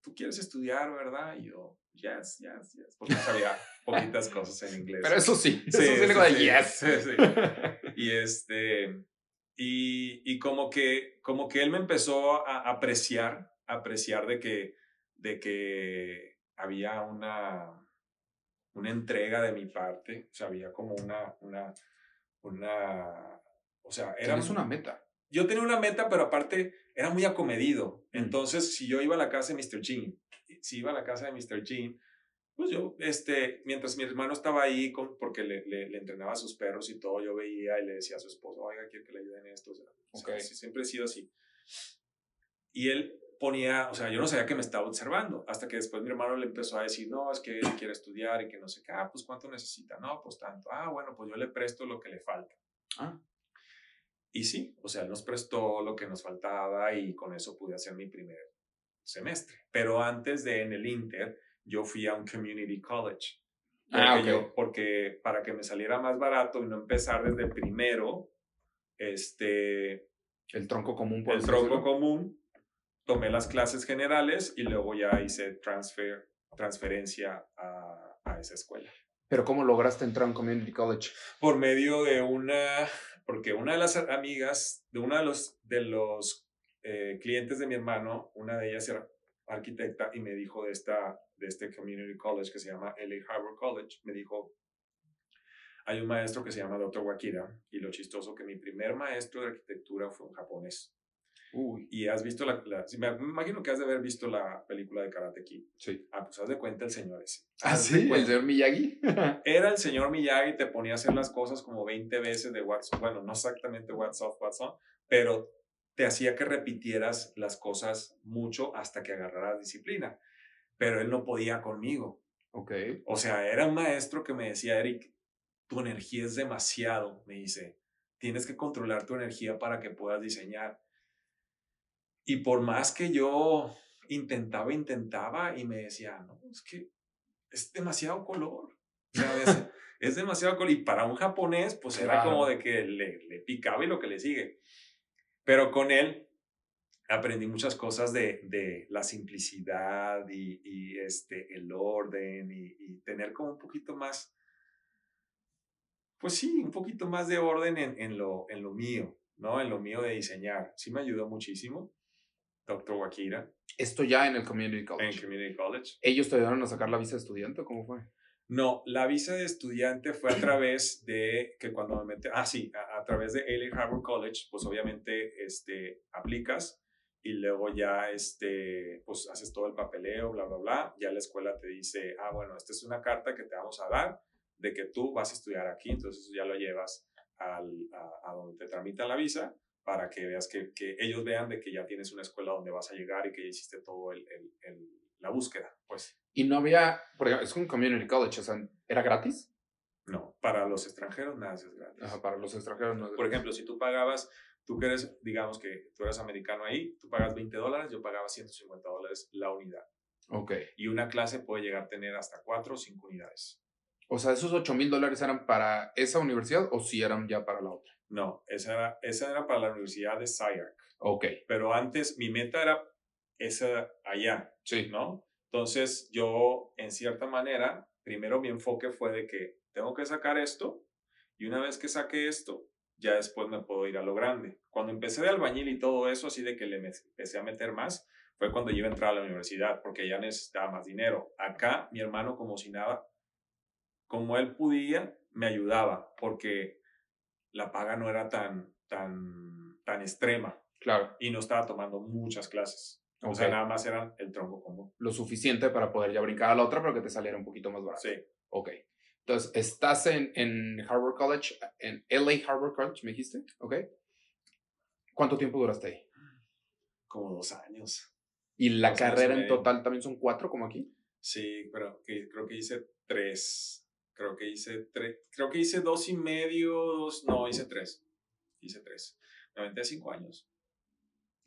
tú quieres estudiar, ¿verdad? Y yo, yes, yes, yes, porque sabía poquitas cosas en inglés. Pero eso sí, eso sí, sí, sí, yes. Sí, y este, y, y, como, que, como que él me empezó a apreciar, apreciar de que, de que había una, una entrega de mi parte, o sea, había como una, una, una, o sea, era... Tienes una meta. Yo tenía una meta, pero aparte era muy acomedido. Mm. Entonces, si yo iba a la casa de Mr. Jean, si iba a la casa de Mr. Jean, pues yo, este, mientras mi hermano estaba ahí, con, porque le, le, entrenaba a sus perros y todo, yo veía y le decía a su esposo, oiga, quiero que le ayuden en esto. O sea, siempre he sido así. Y él ponía, o sea, yo no sabía que me estaba observando, hasta que después mi hermano le empezó a decir, no, es que él quiere estudiar y que no sé qué, ah, pues cuánto necesita, no, pues tanto, ah, bueno, pues yo le presto lo que le falta. Ah. Y sí, o sea, él nos prestó lo que nos faltaba y con eso pude hacer mi primer semestre. Pero antes de en el Inter, yo fui a un community college. Ah, porque, porque para que me saliera más barato y no empezar desde primero, este... El tronco común. El tronco común. Tomé las clases generales y luego ya hice transfer, transferencia a, a esa escuela. ¿Pero cómo lograste entrar a un community college? Por medio de una, porque una de las amigas, de uno de los, de los eh, clientes de mi hermano, una de ellas era arquitecta y me dijo de, esta, de este community college que se llama LA Harbor College, me dijo, hay un maestro que se llama Dr. Wakira y lo chistoso que mi primer maestro de arquitectura fue un japonés. Uy. Y has visto la, me imagino que has de haber visto la película de Karate Kid. Sí. Ah, pues haz de cuenta el señor ese. Ah, sí, el señor Miyagi. Era el señor Miyagi, te ponía a hacer las cosas como 20 veces de WhatsApp, bueno, no exactamente WhatsApp, WhatsApp, pero te hacía que repitieras las cosas mucho hasta que agarraras disciplina. Pero él no podía conmigo. Ok. O sea, era un maestro que me decía, Eric, tu energía es demasiado, me dice. Tienes que controlar tu energía para que puedas diseñar. Y por más que yo intentaba, intentaba y me decía, no, es que es demasiado color. es demasiado color. Y para un japonés, pues era como de que le, le picaba y lo que le sigue. Pero con él aprendí muchas cosas de, de la simplicidad y, y, este, el orden y, y, tener como un poquito más, pues sí, un poquito más de orden en, en, lo, en lo mío, ¿no? En lo mío de diseñar. Sí me ayudó muchísimo. Dr. Wakira. Esto ya en el Community College. En Community College. ¿Ellos te ayudaron a sacar la visa de estudiante? ¿Cómo fue? No, la visa de estudiante fue a través de que cuando me metí, ah, sí, a, través de LA Harbor College, pues obviamente este, aplicas y luego ya este, pues haces todo el papeleo, bla, bla, bla. Ya la escuela te dice, ah, bueno, esta es una carta que te vamos a dar de que tú vas a estudiar aquí, entonces ya lo llevas al, a, a donde te tramitan la visa para que veas que, que, ellos vean de que ya tienes una escuela donde vas a llegar y que ya hiciste todo el, el, la búsqueda, pues. Y no había, porque es un community college, o sea, ¿era gratis? No, para los extranjeros nada es gratis. Ajá, para los extranjeros no es Por ejemplo, si tú pagabas, tú que eres, digamos que tú eres americano ahí, tú pagas 20 dólares, yo pagaba 150 dólares la unidad. Ok. Y una clase puede llegar a tener hasta 4 o 5 unidades. O sea, ¿esos 8 mil dólares eran para esa universidad o si eran ya para la otra? No, esa era, esa era para la Universidad de SciArc. Ok. Pero antes mi meta era esa allá. Sí. ¿No? Entonces yo, en cierta manera, primero mi enfoque fue de que tengo que sacar esto y una vez que saque esto, ya después me puedo ir a lo grande. Cuando empecé de albañil y todo eso, así de que le empecé a meter más, fue cuando yo iba a entrar a la universidad porque ya necesitaba más dinero. Acá mi hermano como si nada, como él podía, me ayudaba porque la paga no era tan, tan, tan extrema. Claro. Y no estaba tomando muchas clases. O sea, nada más eran el tronco común. Lo suficiente para poder ya brincar a la otra, pero que te saliera un poquito más barato. Sí. Ok. Entonces, estás en, en Harvard College, en LA Harvard College, me dijiste. Ok. ¿Cuánto tiempo duraste ahí? Como dos años. ¿Y la carrera en total también son cuatro, como aquí? Sí, pero que, creo que hice tres. Creo que hice tres, creo que hice dos y medio, dos, no, hice tres. Hice tres. Me cinco años.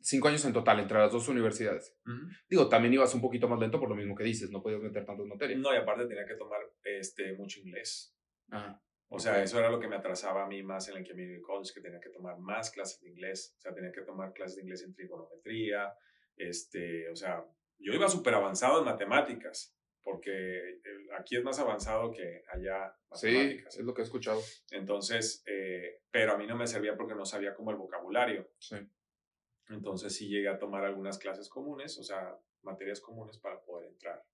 Cinco años en total entre las dos universidades. Digo, también ibas un poquito más lento por lo mismo que dices, no podías meter tantas materias. No, y aparte tenía que tomar este, mucho inglés. Ah, o sea, eso era lo que me atrasaba a mí más en el Community College, que tenía que tomar más clases de inglés. O sea, tenía que tomar clases de inglés en trigonometría. Este, o sea, yo iba súper avanzado en matemáticas porque aquí es más avanzado que allá. Sí, es lo que he escuchado. Entonces, eh, pero a mí no me servía porque no sabía como el vocabulario. Sí. Entonces sí llegué a tomar algunas clases comunes, o sea, materias comunes para poder entrar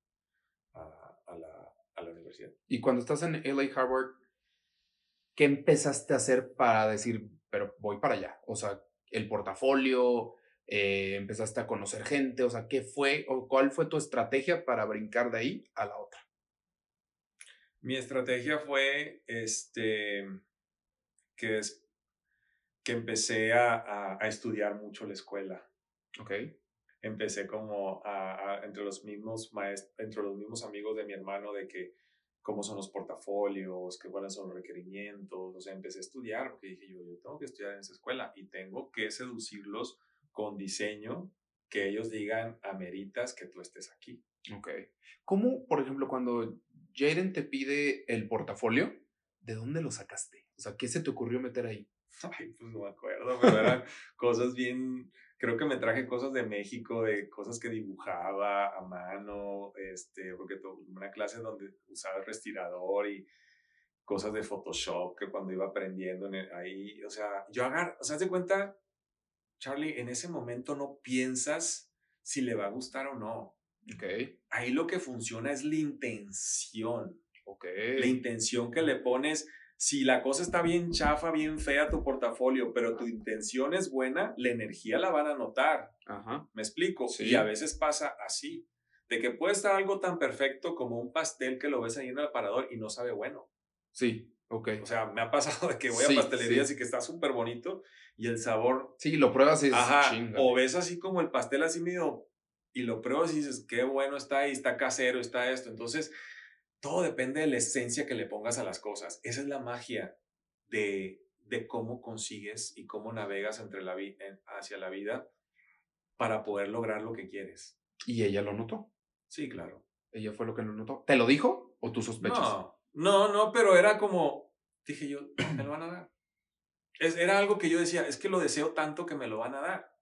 a, a, la, a la universidad. Y cuando estás en LA Harvard, ¿qué empezaste a hacer para decir, pero voy para allá? O sea, el portafolio, eh, empezaste a conocer gente, o sea, ¿qué fue o cuál fue tu estrategia para brincar de ahí a la otra? Mi estrategia fue, este, que, es, que empecé a, a, estudiar mucho la escuela. Ok. Empecé como a, entre los mismos maestros, entre los mismos amigos de mi hermano de que cómo son los portafolios, qué cuáles son los requerimientos, o sea, empecé a estudiar porque dije yo, yo tengo que estudiar en esa escuela y tengo que seducirlos con diseño que ellos digan, ameritas que tú estés aquí. Ok. ¿Cómo, por ejemplo, cuando Jaden te pide el portafolio, ¿de dónde lo sacaste? O sea, ¿qué se te ocurrió meter ahí? Ay, pues no me acuerdo, pero eran cosas bien, creo que me traje cosas de México, de cosas que dibujaba a mano, este, porque tuve una clase donde usaba el respirador y cosas de Photoshop que cuando iba aprendiendo ahí, o sea, yo agarro, o sea, de cuenta, Charlie, en ese momento no piensas si le va a gustar o no. Okay. Ahí lo que funciona es la intención. Okay. La intención que le pones si la cosa está bien chafa, bien fea tu portafolio, pero tu intención es buena, la energía la van a notar. Ajá. ¿Me explico? Sí. Y a veces pasa así, de que puede estar algo tan perfecto como un pastel que lo ves ahí en el aparador y no sabe bueno. Sí, ok. O sea, me ha pasado de que voy Sí, a pastelerías sí. y que está súper bonito y el sabor, Sí, lo pruebas y ajá, chinga. o ves así como el pastel así medio y lo pruebas y dices, qué bueno está ahí, está casero, está esto. Entonces, todo depende de la esencia que le pongas a las cosas. Esa es la magia de, de cómo consigues y cómo navegas entre la en- hacia la vida para poder lograr lo que quieres. Y ella lo notó. Sí, claro. Ella fue lo que lo notó. ¿Te lo dijo o tú sospechas? No, no, no, pero era como, dije yo, me lo van a dar. Es, era algo que yo decía, es que lo deseo tanto que me lo van a dar.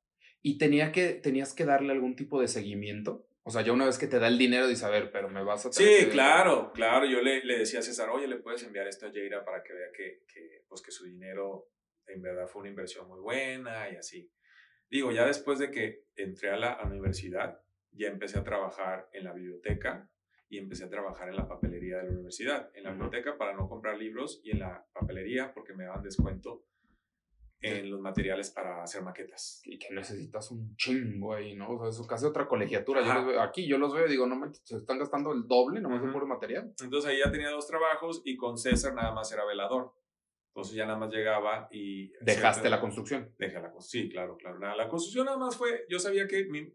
¿Y tenía que, tenías que darle algún tipo de seguimiento? O sea, ya una vez que te da el dinero, dices, a ver, pero me vas a... Sí, claro, claro. Yo le, le decía a César, oye, le puedes enviar esto a Jaira para que vea que, que, pues, que su dinero en verdad fue una inversión muy buena y así. Digo, ya después de que entré a la universidad, ya empecé a trabajar en la biblioteca y empecé a trabajar en la papelería de la universidad. En la biblioteca para no comprar libros y en la papelería porque me daban descuento en los materiales para hacer maquetas. Y que necesitas un chingo ahí, ¿no? O sea, eso casi otra colegiatura. Yo los veo- aquí yo los veo y digo, no manches, se están gastando el doble nomás Ujú. puro material. Entonces ahí ya tenía dos trabajos y con César nada más era velador. Entonces ya nada más llegaba y... Dejaste siempre- la construcción. Dejé la construcción. Sí, claro, claro. Nada, la construcción nada más fue, yo sabía que mi, eh,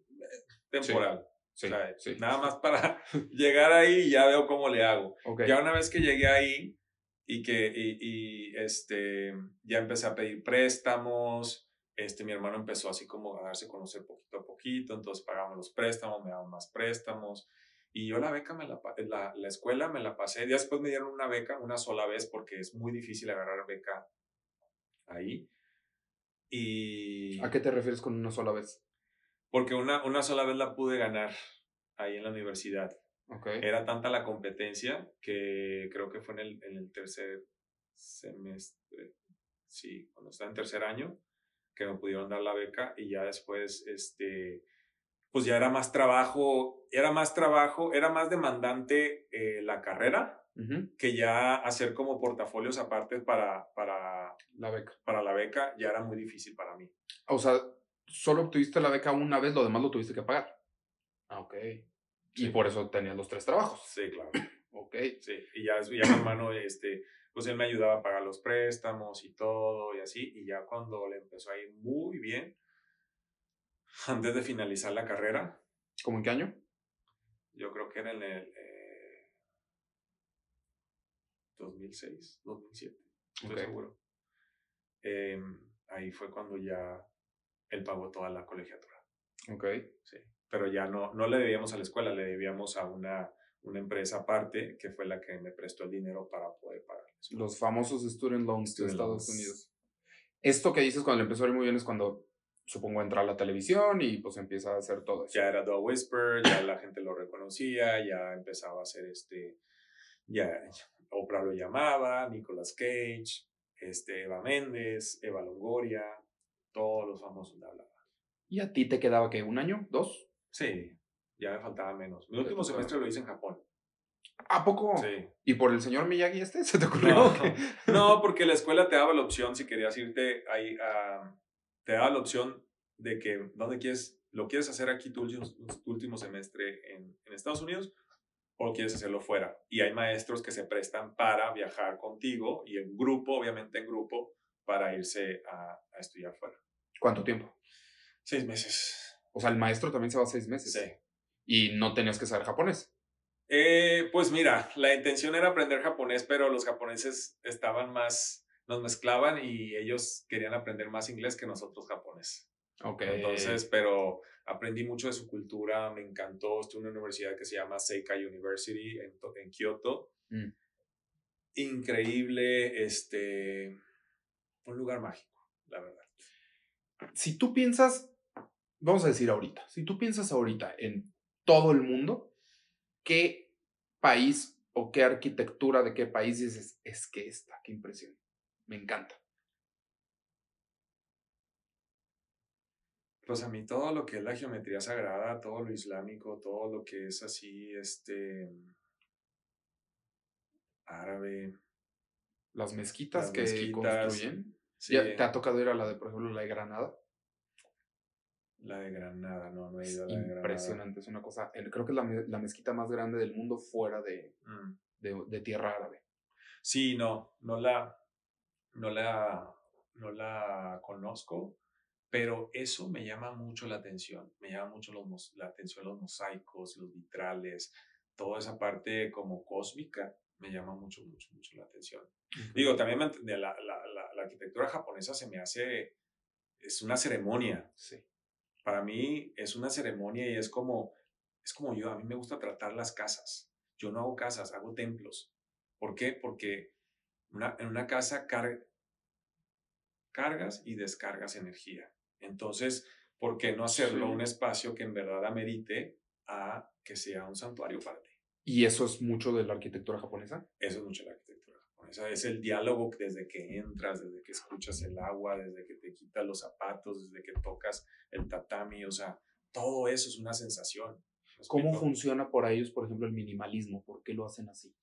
temporal. Sí, o sea, sí. Nada más para llegar ahí y ya veo cómo le hago. Ok. Ya una vez que llegué ahí y que y, y, este, ya empecé a pedir préstamos, este, mi hermano empezó así como a darse a conocer poquito a poquito, entonces pagamos los préstamos, me daban más préstamos. Y yo la beca, me la, la, la escuela me la pasé. Ya después me dieron una beca una sola vez porque es muy difícil agarrar beca ahí. Y ¿A qué te refieres con una sola vez? porque una, una sola vez la pude ganar ahí en la universidad. Era tanta la competencia que creo que fue en el, en el tercer semestre, sí, cuando estaba en tercer año, que me pudieron dar la beca y ya después, este, pues ya era más trabajo, era más trabajo, era más demandante eh, la carrera Ujú. que ya hacer como portafolios aparte para, para, La beca. para la beca ya era muy difícil para mí. O sea, solo obtuviste la beca una vez, lo demás lo tuviste que pagar. Ah, ok. Y por eso tenías los tres trabajos. Sí, claro. Ok. Sí, y ya, ya mi hermano, este, pues él me ayudaba a pagar los préstamos y todo y así, y ya cuando le empezó a ir muy bien, antes de finalizar la carrera, ¿Cómo en qué año? yo creo que era en el eh, 2006, 2007, estoy seguro. Eh, ahí fue cuando ya él pagó toda la colegiatura, Ok. sí. Pero ya no, no le debíamos a la escuela, le debíamos a una, una empresa aparte que fue la que me prestó el dinero para poder pagar. Los famosos student loans de Student Estados loans. Unidos. Esto que dices cuando empezó a ir muy bien es cuando, supongo, entra a la televisión y pues empieza a hacer todo eso. ya era The Whisper, ya la gente lo reconocía, ya empezaba a hacer este, ya Oprah lo llamaba, Nicolas Cage, este, Eva Méndez, Eva Longoria, todos los famosos le hablaban. ¿Y a ti te quedaba que un año? ¿Dos? Sí, ya me faltaba menos. Mi último semestre lo hice en Japón. ¿A poco? Sí. ¿Y por el señor Miyagi este? ¿Se te ocurrió? No, porque la escuela te daba la opción, si querías irte ahí, a- te daba la opción de que, ¿dónde quieres? ¿Lo quieres hacer aquí tu último, tu último semestre en, en Estados Unidos? ¿O quieres hacerlo fuera? Y hay maestros que se prestan para viajar contigo y en grupo, obviamente en grupo, para irse a, a estudiar fuera. ¿Cuánto tiempo? Seis meses. O sea, el maestro también se va seis meses. Sí. Y no tenías que saber japonés. Eh, pues mira, la intención era aprender japonés, pero los japoneses estaban más, nos mezclaban y ellos querían aprender más inglés que nosotros japonés. Ok. Entonces, pero aprendí mucho de su cultura, me encantó. Estuve en una universidad que se llama Seikai University en, en Kioto. Mm. Increíble, este, un lugar mágico, la verdad. si tú piensas, vamos a decir ahorita, si tú piensas ahorita en todo el mundo, ¿qué país o qué arquitectura de qué país dices, es que esta, qué impresión, me encanta? Pues a mí todo lo que es la geometría sagrada, todo lo islámico, todo lo que es así, este, árabe, Las mezquitas que construyen. ¿Te ha tocado ir a la de, por ejemplo, la de Granada? La de Granada, no, no he ido a la de Granada. Impresionante, es una cosa. Creo que es la, la mezquita más grande del mundo fuera de, mm. de, de, tierra árabe. Sí, no, no la, no la, no la conozco, pero eso me llama mucho la atención. Me llama mucho los, la atención los mosaicos, los vitrales, toda esa parte como cósmica me llama mucho, mucho, mucho la atención. Digo, también la, la, la, la, arquitectura japonesa se me hace, es una ceremonia. Sí para mí es una ceremonia y es como, es como yo, a mí me gusta tratar las casas. Yo no hago casas, hago templos. ¿Por qué? Porque en una casa cargas y descargas energía. Entonces, ¿por qué no hacerlo un espacio que en verdad amerite a que sea un santuario para ti? ¿Y eso es mucho de la arquitectura japonesa? Eso es mucho de la arquitectura Es el diálogo desde que entras, desde que escuchas el agua, desde que te quitas los zapatos, desde que tocas el tatami, o sea, todo eso es una sensación. ¿Cómo funciona por ellos, por ejemplo, el minimalismo? ¿Por qué lo hacen así?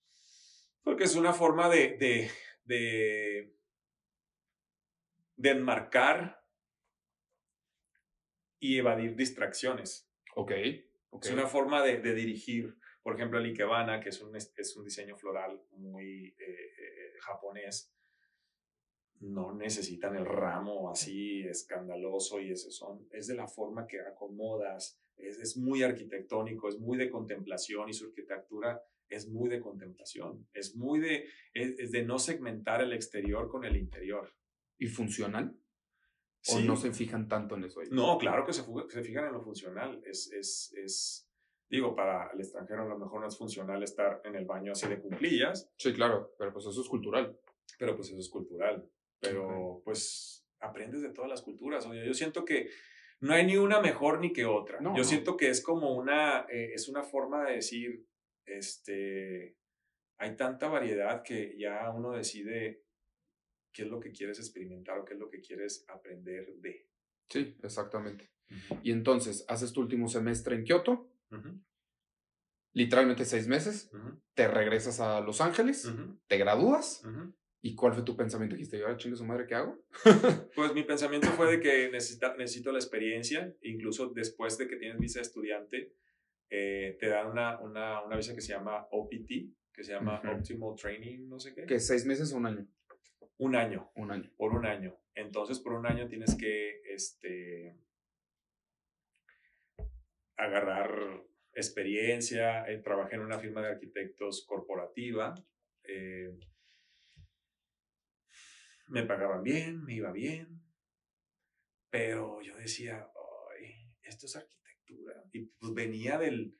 Porque es una forma de, de, de, de enmarcar y evadir distracciones. Ok. Es una forma de, de, dirigir. Por ejemplo, el Ikebana, que es un, es un diseño floral muy eh, eh, japonés, no necesitan el ramo así escandaloso y ese son, es de la forma que acomodas, es, es, muy arquitectónico, es muy de contemplación y su arquitectura es muy de contemplación, es muy de, es, de no segmentar el exterior con el interior. ¿Y funcional? ¿O no se fijan tanto en eso? No, claro que se, se fijan en lo funcional, es, es, es, digo, para el extranjero a lo mejor no es funcional estar en el baño así de cumplillas. Sí, claro, pero pues eso es cultural. Pero pues eso es cultural pero pues aprendes de todas las culturas. Oye, yo siento que no hay ni una mejor ni que otra. yo siento que es como una, eh, es una forma de decir, este, hay tanta variedad que ya uno decide qué es lo que quieres experimentar o qué es lo que quieres aprender de. Sí, exactamente. Y entonces, haces tu último semestre en Kioto, literalmente seis meses, te regresas a Los Ángeles, te gradúas ¿Y cuál fue tu pensamiento? Dijiste, yo, chingue su madre, ¿qué hago? pues mi pensamiento fue de que necesita, necesito la experiencia, incluso después de que tienes visa de estudiante, eh, te dan una, una, una, visa que se llama OPT, que se llama Optimal Training, no sé qué. ¿Que seis meses o un año? Un año. Un año. Por un año. Entonces, por un año tienes que este, agarrar experiencia. Eh, trabajé en una firma de arquitectos corporativa. Eh, me pagaban bien, me iba bien, pero yo decía, ay, esto es arquitectura. Y pues venía del,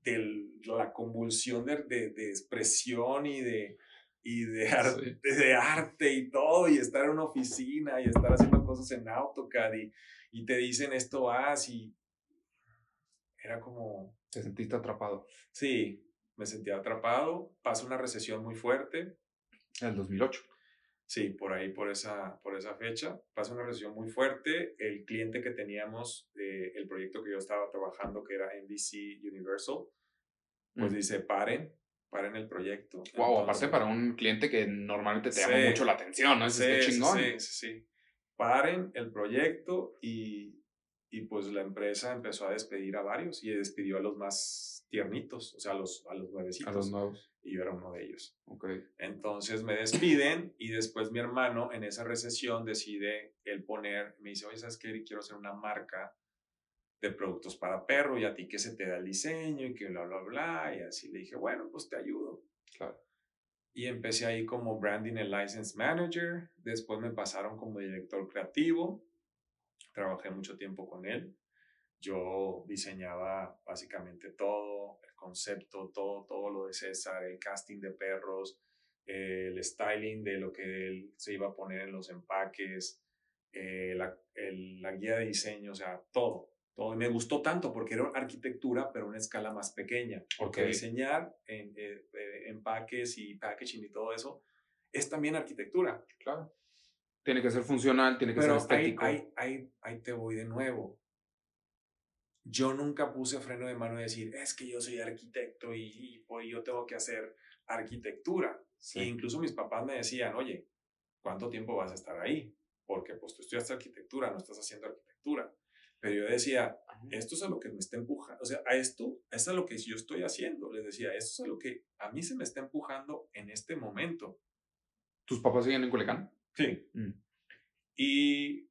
de la convulsión de, de, expresión y de, y de, de, arte y todo, y estar en una oficina y estar haciendo cosas en AutoCAD y, y te dicen esto haz y era como... Te sentiste atrapado. Sí, me sentía atrapado, pasó una recesión muy fuerte. En el 2008. Sí, por ahí, por esa, por esa fecha. Pasa una recesión muy fuerte. El cliente que teníamos, eh, el proyecto que yo estaba trabajando, que era NBC Universal, pues mm. dice, paren, paren el proyecto. Wow, aparte para un cliente que normalmente te llama mucho la atención, ¿no? Es sí, chingón. Sí, sí, sí. Paren el proyecto y, y pues la empresa empezó a despedir a varios y despidió a los más tiernitos, o sea, a los, a los nuevecitos. A los nuevos y yo era uno de ellos. Okay. Entonces me despiden y después mi hermano en esa recesión decide él poner, me dice, oye, ¿sabes qué? Quiero hacer una marca de productos para perro y a ti que se te da el diseño y que bla, bla, bla. Y así le dije, bueno, pues te ayudo. Claro. Y empecé ahí como Branding and License Manager. Después me pasaron como director creativo. Trabajé mucho tiempo con él. Yo diseñaba básicamente todo, concepto, todo, todo lo de César, el casting de perros, el styling de lo que él se iba a poner en los empaques, eh, la, la, guía de diseño, o sea, todo. Todo. Y me gustó tanto porque era arquitectura, pero a una escala más pequeña. Porque diseñar en, eh, eh, empaques y packaging y todo eso es también arquitectura. Claro. Tiene que ser funcional, tiene que ser estético. Ahí, ahí, ahí, te voy de nuevo yo nunca puse freno de mano y decir, es que yo soy arquitecto y, y, yo tengo que hacer arquitectura. E incluso mis papás me decían, oye, ¿cuánto tiempo vas a estar ahí? Porque pues tú estudiaste arquitectura, no estás haciendo arquitectura. Pero yo decía, esto es a lo que me está empujando, o sea, a esto, esto es lo que yo estoy haciendo. Les decía, esto es a lo que a mí se me está empujando en este momento. ¿Tus papás siguen en Culiacán? Sí. Mm. Y,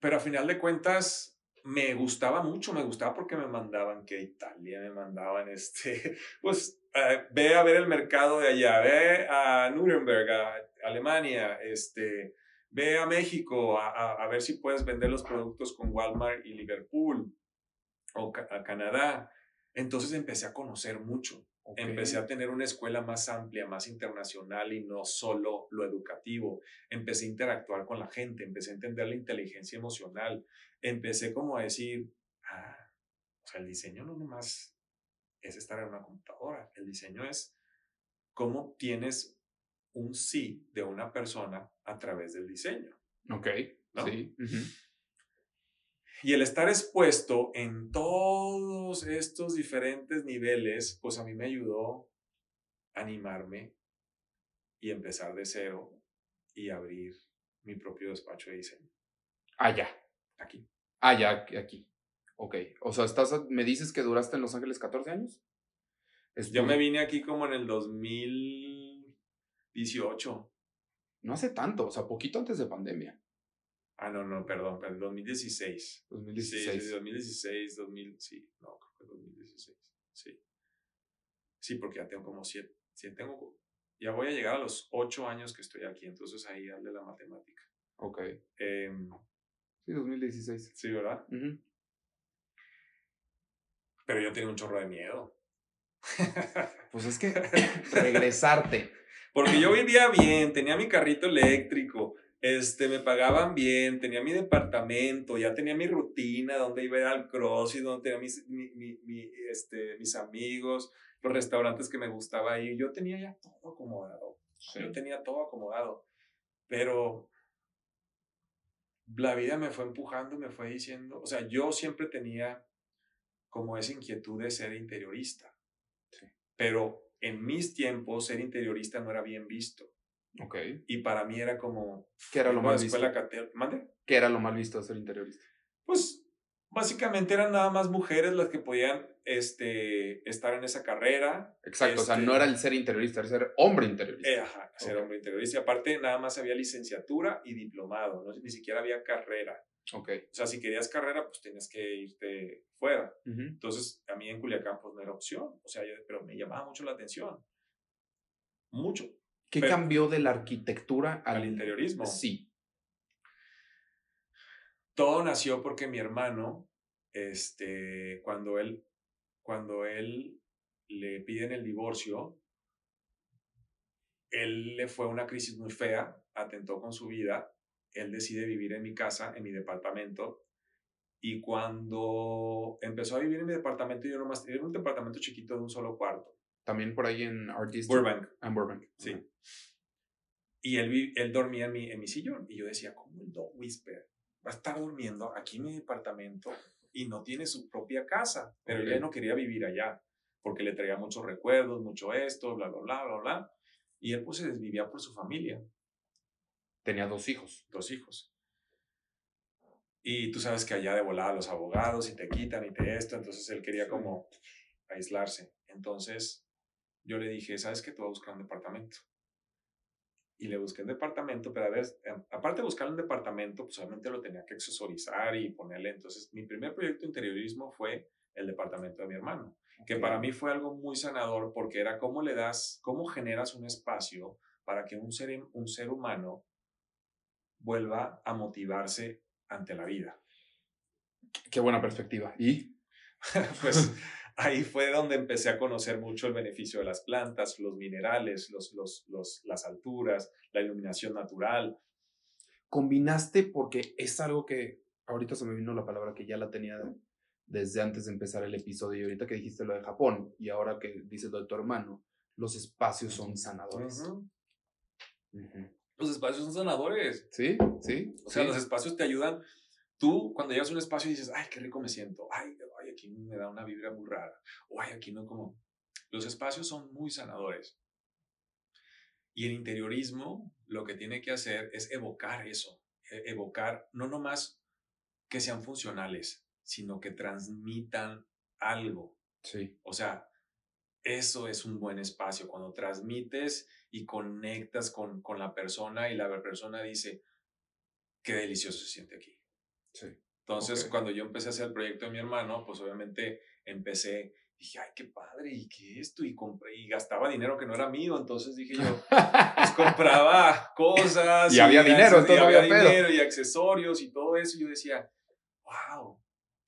pero a final de cuentas, me gustaba mucho, me gustaba porque me mandaban que a Italia, me mandaban este, pues eh, ve a ver el mercado de allá, ve a Nuremberg, a Alemania, este, ve a México a, a, ver si puedes vender los productos con Walmart y Liverpool o a Canadá. Entonces empecé a conocer mucho. Empecé a tener una escuela más amplia, más internacional y no solo lo educativo. Empecé a interactuar con la gente, empecé a entender la inteligencia emocional. Empecé como a decir, ah, o sea, el diseño no nomás es estar en una computadora, el diseño es cómo tienes un sí de una persona a través del diseño. Ok, sí. Y el estar expuesto en todos estos diferentes niveles, pues a mí me ayudó a animarme y empezar de cero y abrir mi propio despacho de diseño. Allá. Aquí. Allá, ah, aquí. Ok. O sea, estás, me dices que duraste en Los Ángeles 14 años. Yo me vine aquí como en el 2018. No hace tanto, o sea, poquito antes de pandemia. Ah, no, no, perdón, perdón 2016. 2016. Sí, 2016, 2000, sí, no, creo que 2016, sí. Sí, porque ya tengo como siete, sí, tengo, ya voy a llegar a los ocho años que estoy aquí, entonces ahí de la matemática. Ok. Eh, sí, 2016. Sí, ¿verdad? Pero yo tenía un chorro de miedo. pues es que regresarte. Porque yo vivía bien, tenía mi carrito eléctrico, este, me pagaban bien, tenía mi departamento, ya tenía mi rutina, donde iba a ir al cross y donde tenía mis, mi, mi, este, mis amigos, los restaurantes que me gustaba ir. Yo tenía ya todo acomodado. Yo tenía todo acomodado. Pero la vida me fue empujando, me fue diciendo, o sea, yo siempre tenía como esa inquietud de ser interiorista. Pero en mis tiempos ser interiorista no era bien visto. Ok. Y para mí era como... ¿Qué era lo mal visto? ¿Mande? ¿Qué era lo mal visto de ser interiorista? Pues básicamente eran nada más mujeres las que podían este, estar en esa carrera. Exacto, o sea, no era el ser interiorista, era ser hombre interiorista. Eh, ajá, ser hombre interiorista. Y aparte, nada más había licenciatura y diplomado, ¿no? ni siquiera había carrera. Ok. O sea, si querías carrera, pues tenías que irte fuera. Entonces, a mí en Culiacán, pues no era opción. O sea, pero me llamaba mucho la atención. Mucho. ¿Qué cambió de la arquitectura al, interiorismo? Sí. Todo nació porque mi hermano, este, cuando él, cuando él le piden el divorcio, él le fue una crisis muy fea, atentó con su vida, él decide vivir en mi casa, en mi departamento, y cuando empezó a vivir en mi departamento, yo nomás tenía un departamento chiquito de un solo cuarto. También por ahí en Artist. Burbank. En Burbank. Sí. Y él, él dormía en mi, en mi sillón. Y yo decía, ¿cómo el Dog Whisper va a estar durmiendo aquí en mi departamento y no tiene su propia casa? Pero él no quería vivir allá porque le traía muchos recuerdos, mucho esto, bla, bla, bla, bla, bla. Y él pues se desvivía por su familia. Tenía dos hijos. Dos hijos. Y tú sabes que allá de volada los abogados y te quitan y te esto, entonces él quería como aislarse. Entonces yo le dije, ¿sabes qué? Te voy a buscar un departamento y le busqué un departamento, pero a ver, em, aparte de buscar un departamento, pues obviamente lo tenía que accesorizar y ponerle. Entonces, mi primer proyecto de interiorismo fue el departamento de mi hermano, que para mí fue algo muy sanador porque era cómo le das, cómo generas un espacio para que un ser, un ser humano vuelva a motivarse ante la vida. Qué buena perspectiva. ¿Y? pues ahí fue donde empecé a conocer mucho el beneficio de las plantas, los minerales, los, los, las alturas, la iluminación natural. Combinaste porque es algo que ahorita se me vino la palabra que ya la tenía desde antes de empezar el episodio y ahorita que dijiste lo de Japón y ahora que dices lo de tu hermano, los espacios son sanadores. Los espacios son sanadores. Sí, sí. O sea, los espacios te ayudan. Tú, cuando llegas a un espacio y dices, ay, qué rico me siento, ay, aquí me da una vibra muy rara, o ay, aquí no como... Los espacios son muy sanadores. Y el interiorismo lo que tiene que hacer es evocar eso, e, evocar no nomás que sean funcionales, sino que transmitan algo. Sí. O sea, eso es un buen espacio, cuando transmites y conectas con, con la persona y la persona dice, qué delicioso se siente aquí. Sí. Entonces, cuando yo empecé a hacer el proyecto de mi hermano, pues obviamente empecé, dije, ay, qué padre, y qué esto, y compré, y gastaba dinero que no era mío, entonces dije yo, pues compraba cosas. y, había dinero, entonces había, dinero y accesorios y todo eso, y yo decía, wow,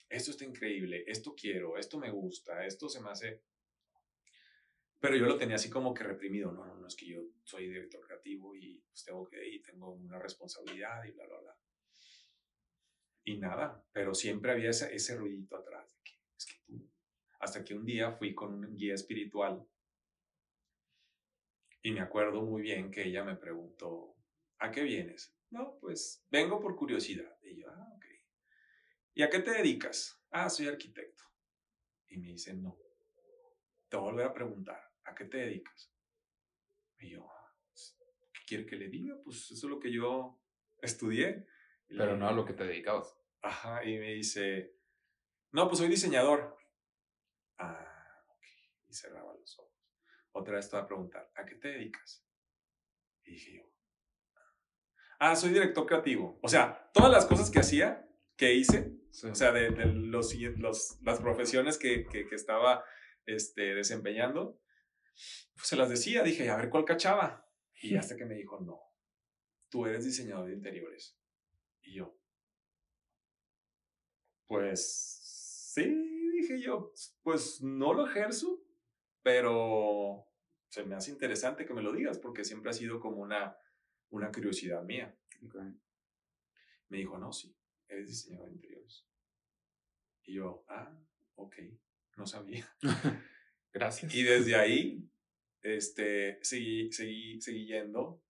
esto está increíble, esto quiero, esto me gusta, esto se me hace... Pero yo lo tenía así como que reprimido, no, no, no, es que yo soy director creativo y pues tengo que, y tengo una responsabilidad y bla, bla, bla. Y nada, pero siempre había ese, ese ruidito atrás de que, es que tú, hasta que un día fui con un guía espiritual y me acuerdo muy bien que ella me preguntó, ¿a qué vienes? No, pues vengo por curiosidad. Y yo, ah, ok. ¿Y a qué te dedicas? Ah, soy arquitecto. Y me dice, no. Te voy a volver a preguntar, ¿a qué te dedicas? Y yo, ah, pues, ¿qué quiere que le diga? Pues eso es lo que yo estudié. Pero no a lo que te dedicabas. Ajá, y me dice, no, pues soy diseñador. Ah, ok. Y cerraba los ojos. Otra vez te voy a preguntar, ¿a qué te dedicas? Y dije yo, ah, soy director creativo. O sea, todas las cosas que hacía, que hice, o sea, de, los, los, las profesiones que, que, que estaba este, desempeñando, pues se las decía, dije, a ver cuál cachaba. Y hasta que me dijo, no, tú eres diseñador de interiores. Y yo, pues sí, dije yo, pues no lo ejerzo, pero se me hace interesante que me lo digas porque siempre ha sido como una, una curiosidad mía. Me dijo, no, sí, eres diseñador de interiores. Y yo, ah, ok, no sabía. Gracias. Y desde ahí, este, seguí, seguí, seguí yendo.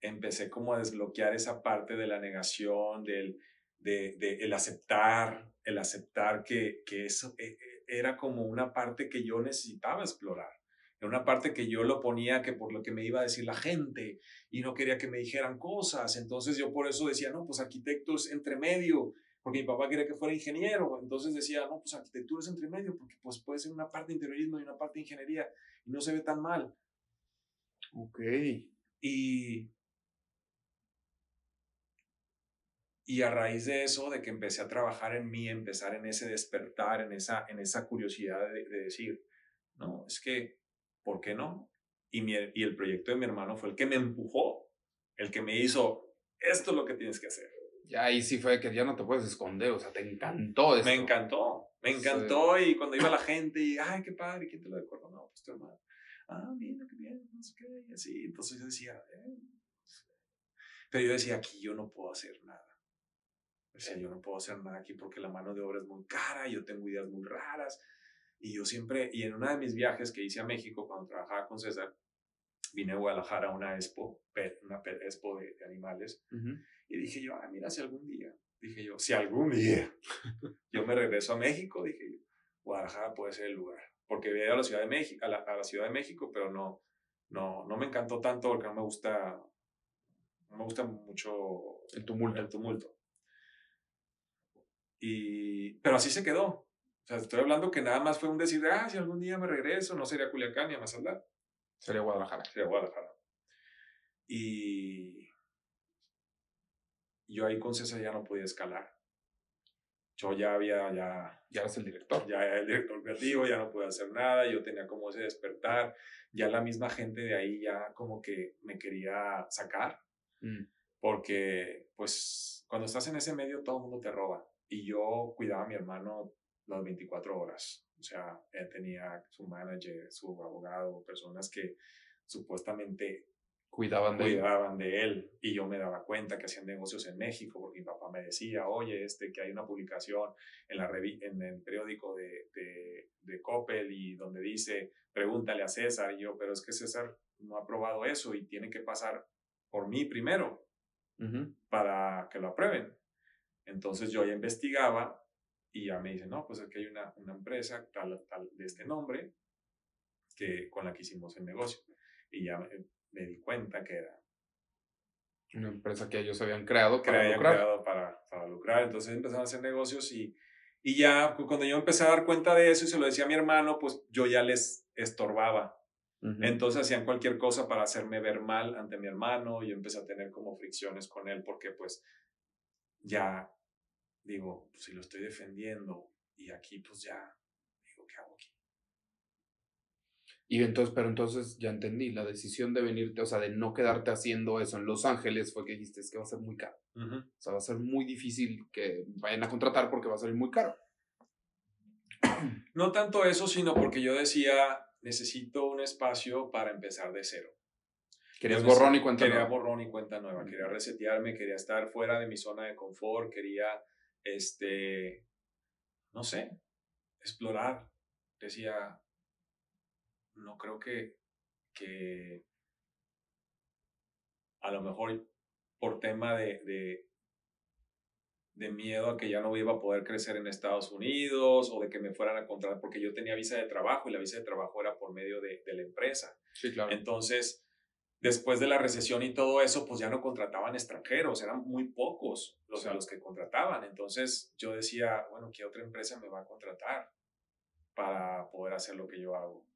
Empecé como a desbloquear esa parte de la negación, del de, de el aceptar, el aceptar que, que eso eh, eh, era como una parte que yo necesitaba explorar. Era una parte que yo lo ponía que por lo que me iba a decir la gente y no quería que me dijeran cosas. Entonces yo por eso decía, no, pues arquitecto es entre medio, porque mi papá quería que fuera ingeniero. Entonces decía, no, pues arquitectura es entre medio, porque pues puede ser una parte de interiorismo y una parte de ingeniería y no se ve tan mal. Ok. Y, y a raíz de eso, de que empecé a trabajar en mí, empezar en ese despertar, en esa, en esa curiosidad de, de decir, no, es que, ¿por qué no? Y, mi, y el proyecto de mi hermano fue el que me empujó, el que me hizo, esto es lo que tienes que hacer ya ahí sí fue que ya no te puedes esconder, o sea, te encantó Me encantó, me encantó y cuando iba la gente y, ay, qué padre, ¿quién te lo decoró? No, pues tu hermano. Ah, mira, qué bien, no sé qué, y así. Entonces yo decía, eh. pero yo decía, aquí yo no puedo hacer nada. O sea, yo no puedo hacer nada aquí porque la mano de obra es muy cara, yo tengo ideas muy raras. Y yo siempre, y en uno de mis viajes que hice a México cuando trabajaba con César, vine a Guadalajara a una expo, una expo de, animales. Y dije yo, ah, mira, si algún día, dije yo, si algún día yo me regreso a México, dije yo, Guadalajara puede ser el lugar. Porque había ido a la Ciudad de México, a la, Ciudad de México, pero no, no, no me encantó tanto porque no me gusta, no me gusta mucho el tumulto. El tumulto. Y, pero así se quedó. O sea, estoy hablando que nada más fue un decir, ah, si algún día me regreso, no sería Culiacán ni a Mazatlán. Sería Guadalajara. Sería Guadalajara. Y yo ahí con César ya no podía escalar. Yo ya había, ya... Ya eras el director. Ya era el director creativo, ya no podía hacer nada, yo tenía como ese despertar. Ya la misma gente de ahí ya como que me quería sacar. Mm. Porque, pues, cuando estás en ese medio todo el mundo te roba. Y yo cuidaba a mi hermano las 24 horas. O sea, él tenía su manager, su abogado, personas que supuestamente cuidaban de, cuidaban de él y yo me daba cuenta que hacían negocios en México porque mi papá me decía, oye, este, que hay una publicación en, la en el periódico de, de, de Coppel y donde dice, pregúntale a César y yo, pero es que César no ha probado eso y tiene que pasar por mí primero para que lo aprueben. Entonces yo ya investigaba y ya me dicen, no, pues aquí hay una, una empresa tal, tal de este nombre que, con la que hicimos el negocio. Y ya me di cuenta que era una empresa que ellos habían creado para que lucrar. creado para, para, lucrar. Entonces empezaron a hacer negocios y, y ya cuando yo empecé a dar cuenta de eso y se lo decía a mi hermano, pues yo ya les estorbaba. Entonces hacían cualquier cosa para hacerme ver mal ante mi hermano y empecé a tener como fricciones con él porque pues ya digo, pues si lo estoy defendiendo y aquí pues ya digo, ¿qué hago aquí? Y entonces, pero entonces ya entendí, la decisión de venirte, o sea, de no quedarte haciendo eso en Los Ángeles fue que dijiste, es que va a ser muy caro. O sea, va a ser muy difícil que vayan a contratar porque va a salir muy caro. No tanto eso, sino porque yo decía, necesito un espacio para empezar de cero. Querías borrón y cuenta quería nueva. Quería borrón y cuenta nueva, quería resetearme, quería estar fuera de mi zona de confort, quería, este, no sé, explorar. Decía, no creo que, que a lo mejor por tema de, de, de, miedo a que ya no iba a poder crecer en Estados Unidos o de que me fueran a contratar, porque yo tenía visa de trabajo y la visa de trabajo era por medio de, de la empresa. Sí, claro. Entonces, después de la recesión y todo eso, pues ya no contrataban extranjeros, eran muy pocos los, los que contrataban. Entonces yo decía, bueno, ¿qué otra empresa me va a contratar para poder hacer lo que yo hago?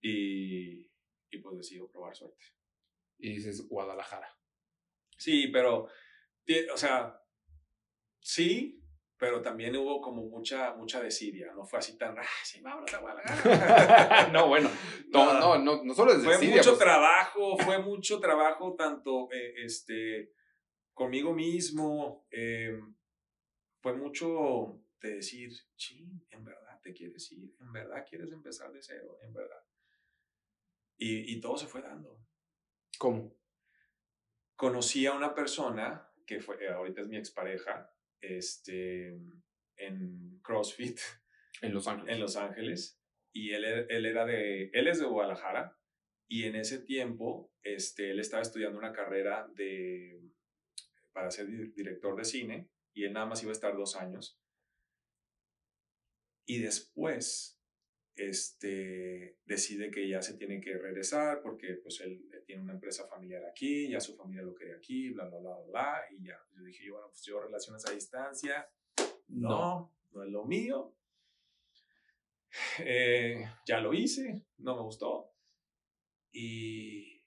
y, y pues decido probar suerte. Y dices Guadalajara. Sí, pero, o sea, sí, pero también hubo como mucha, mucha desidia, no fue así tan, ah, sí, vámonos a Guadalajara. no, bueno, no, no, no, no solo es Fue mucho pues. trabajo, fue mucho trabajo tanto, eh, este, conmigo mismo, eh, fue mucho de decir, ching, en verdad te quieres ir, en verdad quieres empezar de cero, en verdad. Y, y todo se fue dando. ¿Cómo? Conocí a una persona que fue, eh, ahorita es mi expareja, este, en CrossFit. En Los Ángeles. En Los Ángeles. Y él, él era de, él es de Guadalajara. Y en ese tiempo, este, él estaba estudiando una carrera de, para ser director de cine. Y él nada más iba a estar dos años. Y después este, decide que ya se tiene que regresar porque pues él tiene una empresa familiar aquí, ya su familia lo quiere aquí, bla, bla, bla, bla, y ya. Yo dije, bueno, pues yo relaciones a distancia, no, no, es lo mío. Eh, ya lo hice, no me gustó. Y,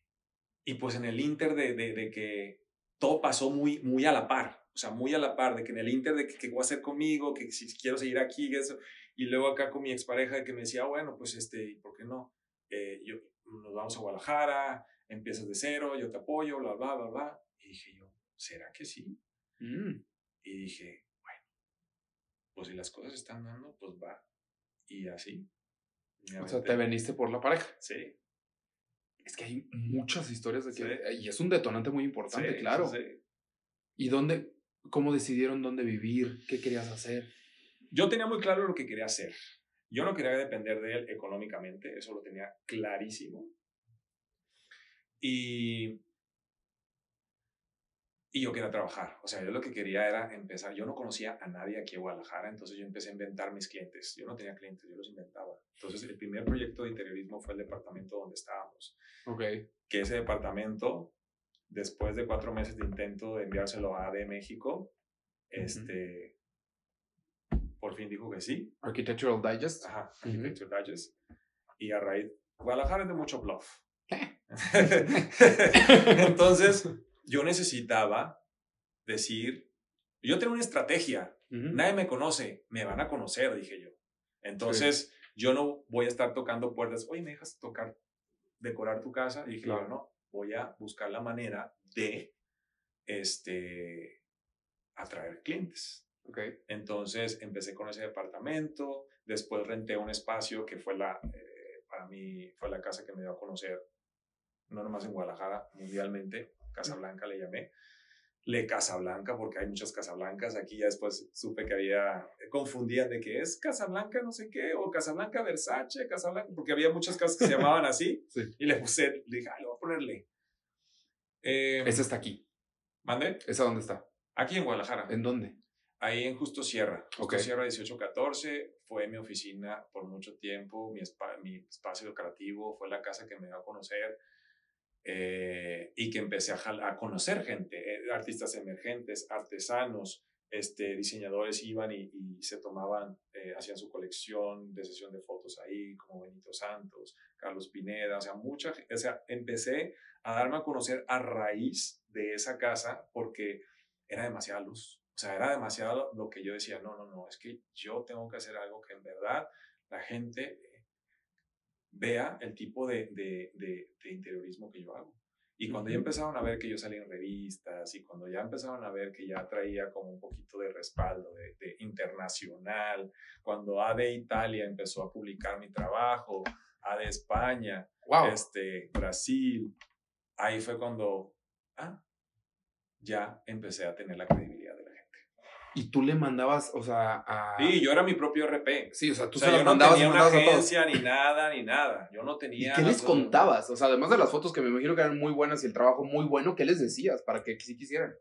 y pues en el inter de, de, de, que todo pasó muy, muy a la par, o sea, muy a la par, de que en el inter de que, que voy a hacer conmigo, que si quiero seguir aquí, eso, y luego acá con mi expareja que me decía, bueno, pues este, ¿por qué no? Eh, yo, nos vamos a Guadalajara, empiezas de cero, yo te apoyo, bla, bla, bla, bla. Y dije yo, ¿será que sí? Mm. Y dije, bueno, pues si las cosas están dando, pues va. Y así. O sea, te veniste por la pareja. Sí. Es que hay muchas historias de que... Y es un detonante muy importante, claro. Sí. ¿Y dónde, cómo decidieron dónde vivir? ¿Qué querías hacer? Yo tenía muy claro lo que quería hacer. Yo no quería depender de él económicamente, eso lo tenía clarísimo. Y, y yo quería trabajar. O sea, yo lo que quería era empezar. Yo no conocía a nadie aquí en Guadalajara, entonces yo empecé a inventar mis clientes. Yo no tenía clientes, yo los inventaba. Entonces, el primer proyecto de interiorismo fue el departamento donde estábamos. Ok. Que ese departamento, después de cuatro meses de intento de enviárselo a AD México, este por fin dijo que sí. Architectural Digest. Ajá, Architectural Digest. Y a raíz, Guadalajara es de mucho bluff. Entonces, yo necesitaba decir, yo tengo una estrategia, nadie me conoce, me van a conocer, dije yo. Entonces, yo no voy a estar tocando puertas, oye, ¿me dejas tocar, decorar tu casa? Y dije, yo no, voy a buscar la manera de este, atraer clientes. Okay. Entonces empecé con ese departamento, después renté un espacio que fue la, eh, para mí, fue la casa que me dio a conocer, no nomás en Guadalajara, mundialmente, Casablanca le llamé. Le Casablanca, porque hay muchas Casablancas. Aquí ya después supe que había, confundían de que es Casablanca no sé qué, o Casablanca Versace, Casablanca, porque había muchas casas que se llamaban así. Sí. Y le puse, le dije, ah, le voy a ponerle. Eh, Esa está aquí. ¿Mande? ¿Esa dónde está? Aquí en Guadalajara. ¿En dónde? Ahí en Justo Sierra. Justo Sierra 1814 fue mi oficina por mucho tiempo, mi, mi espacio creativo, fue la casa que me dio a conocer. Eh, y que empecé a, a conocer gente, eh, artistas emergentes, artesanos, este, diseñadores iban y, se tomaban, eh, hacían su colección de sesión de fotos ahí, como Benito Santos, Carlos Pineda, o sea, mucha, o sea, empecé a darme a conocer a raíz de esa casa porque era demasiada luz, o sea, era demasiado lo que yo decía, no, no, no, es que yo tengo que hacer algo que en verdad la gente vea el tipo de, de, de interiorismo que yo hago. Y cuando ya empezaron a ver que yo salía en revistas y cuando ya empezaron a ver que ya traía como un poquito de respaldo de, internacional, cuando ADE Italia empezó a publicar mi trabajo, ADE España, este, Brasil, ahí fue cuando ah, ya empecé a tener la credibilidad. de y tú le mandabas, o sea, a... Sí, yo era mi propio RP. Sí, o sea, tú se yo no tenía una agencia ni nada, ni nada. Yo no tenía... ¿Y qué les contabas? O sea, además de las fotos que me imagino que eran muy buenas y el trabajo muy bueno, ¿qué les decías para que sí quisieran?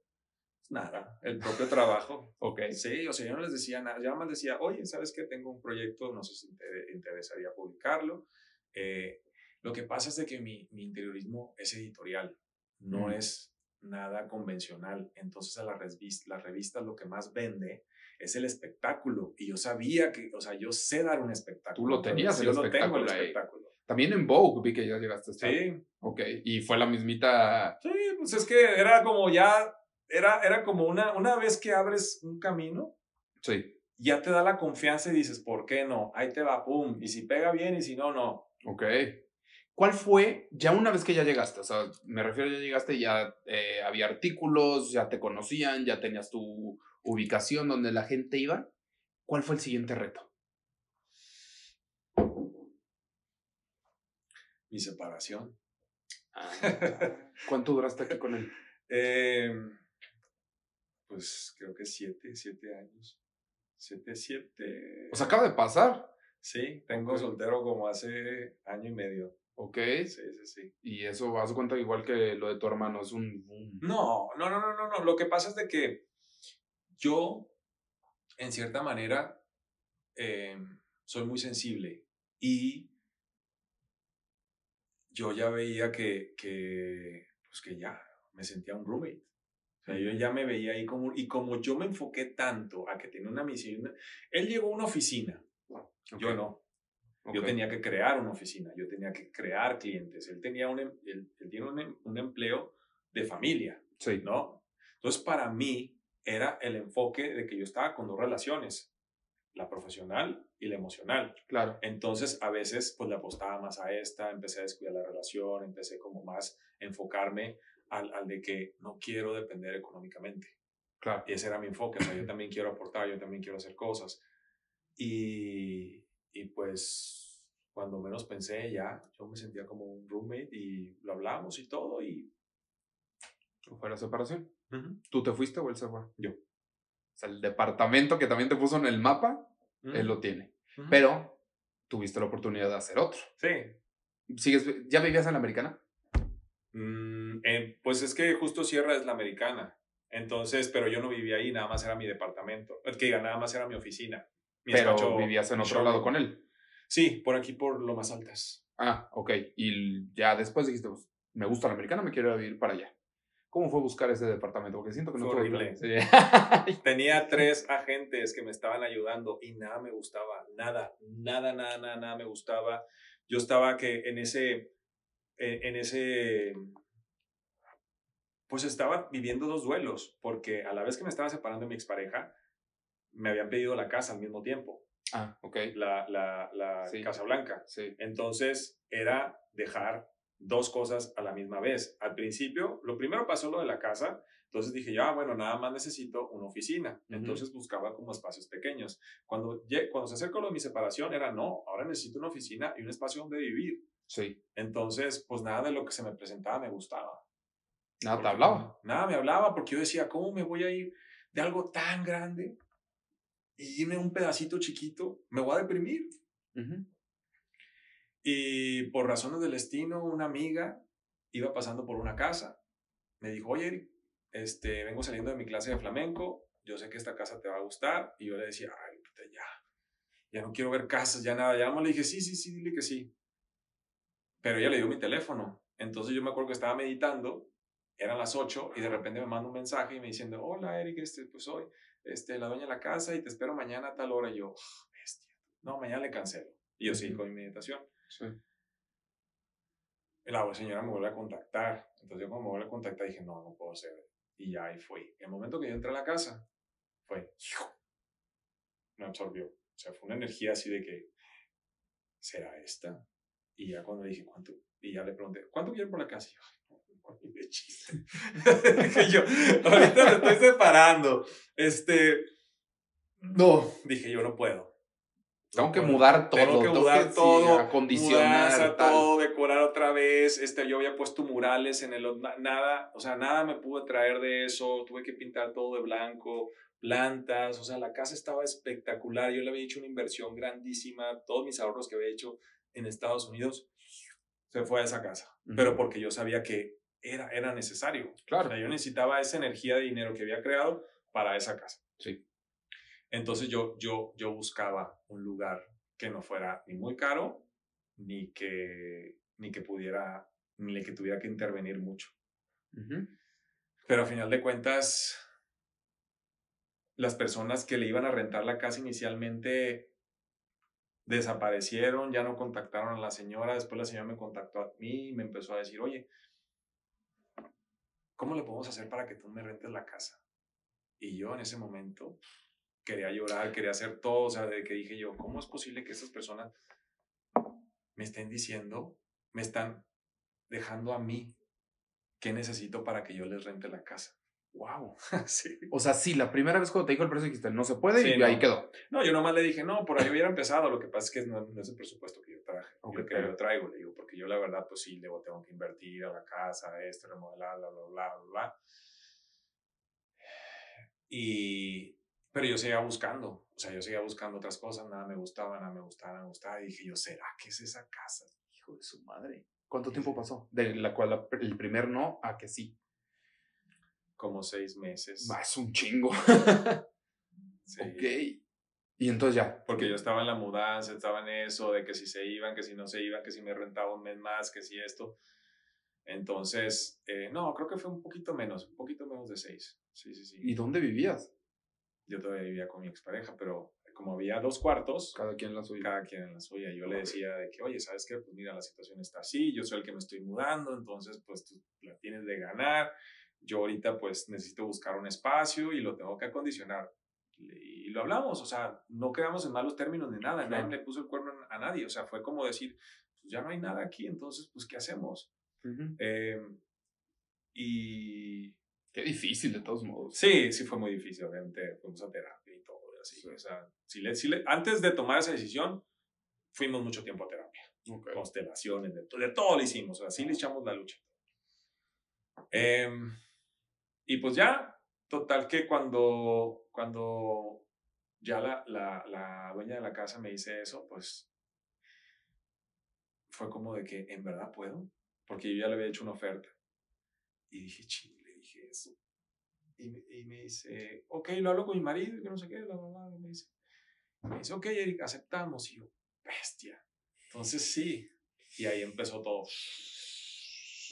Nada, el propio trabajo. ok. Sí, o sea, yo no les decía nada. Yo más decía, oye, ¿sabes qué? Tengo un proyecto, no sé si te interesaría publicarlo. Eh, lo que pasa es de que mi, mi interiorismo es editorial, no es nada convencional. Entonces a la revista, las revistas lo que más vende es el espectáculo. Y yo sabía que, o sea, yo sé dar un espectáculo. Tú lo tenías el, yo espectáculo, lo tengo el espectáculo. También en Vogue vi que ya llegaste a estar. Sí. Ok, y fue la mismita... Sí, pues es que era como ya, era, era como una, una vez que abres un camino. Sí. Ya te da la confianza y dices, ¿por qué no? Ahí te va, pum. Y si pega bien y si no, no. Ok. ¿Cuál fue, ya una vez que ya llegaste, o sea, me refiero ya llegaste, ya eh, había artículos, ya te conocían, ya tenías tu ubicación donde la gente iba? ¿Cuál fue el siguiente reto? Mi separación. Ah, ¿Cuánto duraste aquí con él? Em, pues creo que siete, siete años. Siete, siete. O sea, acaba de pasar. Sí, tengo soltero como hace año y medio. Ok. Sí, sí, sí. Y eso, haz cuenta igual que lo de tu hermano, es un... No, no, no, no, no, no. Lo que pasa es de que yo, en cierta manera, em, soy muy sensible y yo ya veía que, que, pues que ya me sentía un roommate. O sea, yo ya me veía ahí como, y como yo me enfoqué tanto a que tiene una misión, él llegó a una oficina, yo no. Yo tenía que crear una oficina, yo tenía que crear clientes. Él, tenía un, em, él, tiene un, em, un, empleo de familia, sí. ¿no? Entonces, para mí era el enfoque de que yo estaba con dos relaciones, la profesional y la emocional. Claro. Entonces, a veces, pues le apostaba más a esta, empecé a descuidar la relación, empecé como más a enfocarme al, al de que no quiero depender económicamente. Claro. Y ese era mi enfoque, o sea, yo también quiero aportar, yo también quiero hacer cosas. Y, y pues cuando menos pensé ya, yo me sentía como un roommate y lo hablamos y todo y... ¿Fue la separación? ¿Tú te fuiste o él se fue? Yo. O sea, el departamento que también te puso en el mapa, él lo tiene. Pero tuviste la oportunidad de hacer otro. Sí. ¿Sigues, ¿Ya vivías en la americana? Mm, pues es que justo Sierra es la americana. Entonces, pero yo no vivía ahí, nada más era mi departamento. Que diga, nada más era mi oficina. Pero vivías en otro lado con él. Sí, por aquí, por lo más altas. Ah, ok. Y ya después dijiste, pues, me gusta la americana, me quiero ir para allá. ¿Cómo fue buscar ese departamento? Porque siento que no fue horrible. Tenía tres agentes que me estaban ayudando y nada me gustaba. Nada, nada, nada, nada, nada me gustaba. Yo estaba que en ese, en ese, pues estaba viviendo dos duelos, porque a la vez que me estaba separando de mi expareja, me habían pedido la casa al mismo tiempo. Ah, ok. La, la, la Casa Blanca. Sí. Entonces era dejar dos cosas a la misma vez. Al principio, lo primero pasó lo de la casa, entonces dije, ya, bueno, nada más necesito una oficina. Entonces buscaba como espacios pequeños. Cuando, cuando se acercó lo de mi separación, era, no, ahora necesito una oficina y un espacio donde vivir. Sí. Entonces, pues nada de lo que se me presentaba me gustaba. Nada te hablaba. Nada me hablaba porque yo decía, ¿cómo me voy a ir de algo tan grande y irme un pedacito chiquito, me voy a deprimir. Y por razones del destino, una amiga iba pasando por una casa, me dijo, oye, este, vengo saliendo de mi clase de flamenco, yo sé que esta casa te va a gustar, y yo le decía, ay, ya, ya no quiero ver casas, ya nada, ya no le dije, sí, sí, sí, dile que sí. Pero ella le dio mi teléfono. Entonces yo me acuerdo que estaba meditando, eran las 8 y de repente me manda un mensaje y me diciendo, hola Eric, este, pues soy este, la dueña de la casa y te espero mañana a tal hora. Y yo, bestia. No, mañana le cancelo. Y yo sigo con mi meditación. Sí. La señora me vuelve a contactar. Entonces yo cuando me vuelve a contactar dije, no, no puedo ser. Y ya ahí fui. El momento que yo entré a la casa fue, me absorbió. O sea, fue una energía así de que, ¿será esta? Y ya cuando dije, ¿cuánto? Y ya le pregunté, ¿cuánto quieren por la casa? Y yo, de chiste. dije yo, ahorita me estoy separando. Este, no, dije yo, no puedo. Tengo que mudar todo. Tengo que mudar todo. acondicionar. todo, decorar otra vez. Este, yo había puesto murales en el... Nada, o sea, nada me pude traer de eso. Tuve que pintar todo de blanco, plantas. O sea, la casa estaba espectacular. Yo le había hecho una inversión grandísima. Todos mis ahorros que había hecho en Estados Unidos se fue a esa casa. Pero porque yo sabía que era, era necesario. Claro. O sea, yo necesitaba esa energía de dinero que había creado para esa casa. Sí. Entonces yo, yo, yo buscaba un lugar que no fuera ni muy caro, ni que, ni que pudiera, ni que tuviera que intervenir mucho. Pero a final de cuentas, las personas que le iban a rentar la casa inicialmente desaparecieron, ya no contactaron a la señora, después la señora me contactó a mí y me empezó a decir, oye, ¿cómo le podemos hacer para que tú me rentes la casa? Y yo en ese momento quería llorar, quería hacer todo, o sea, de que dije yo, ¿cómo es posible que estas personas me estén diciendo, me están dejando a mí qué necesito para que yo les rente la casa? Wow. sí. O sea, sí, la primera vez cuando te dijo el precio dijiste, no se puede y ahí quedó. No, yo nomás le dije, no, por ahí hubiera empezado. Lo que pasa es que no, es el presupuesto que yo traje, okay, que yo traigo, le digo, porque yo la verdad, pues sí, luego tengo que invertir a la casa, esto, remodelar, bla, bla, bla, bla, bla. Y, pero yo seguía buscando, o sea, yo seguía buscando otras cosas, nada me gustaba, nada me gustaba, nada me gustaba. Y dije yo, ¿será que es esa casa? Hijo de su madre. ¿Cuánto tiempo pasó? De la cual el primer no a que sí. Como seis meses. Más un chingo. sí. Ok. Y entonces ya. Porque yo estaba en la mudanza, estaba en eso, de que si se iban, que si no se iban, que si me rentaba un mes más, que si esto. Entonces, eh, no, creo que fue un poquito menos, un poquito menos de seis. Sí, sí, sí. ¿Y dónde vivías? yo todavía vivía con mi expareja, pero como había dos cuartos, cada quien en la suya. Cada quien en la suya. Yo le decía de que, oye, ¿sabes qué? Pues mira, la situación está así, yo soy el que me estoy mudando, entonces pues tú la tienes de ganar. Yo ahorita pues necesito buscar un espacio y lo tengo que acondicionar. Y lo hablamos, o sea, no quedamos en malos términos ni nada, nadie le puso el cuerno a nadie, o sea, fue como decir, pues ya no hay nada aquí, entonces pues ¿qué hacemos? Em, y Qué difícil, de todos modos. Sí, sí fue muy difícil, obviamente. Fuimos a terapia y todo, así. O sea, si le, si le, antes de tomar esa decisión, fuimos mucho tiempo a terapia. Constelaciones, de, de, todo lo hicimos. O sea, sí le echamos la lucha. Em, y pues ya, total que cuando, cuando ya la, la, la dueña de la casa me dice eso, pues fue como de que en verdad puedo, porque yo ya le había hecho una oferta. Y dije, ching, y me, y me dice, ok, lo hablo con mi marido, que no sé qué, bla, bla. Me dice, me dice, ok, Eric, aceptamos. Y yo, bestia. Entonces sí. Y ahí empezó todo.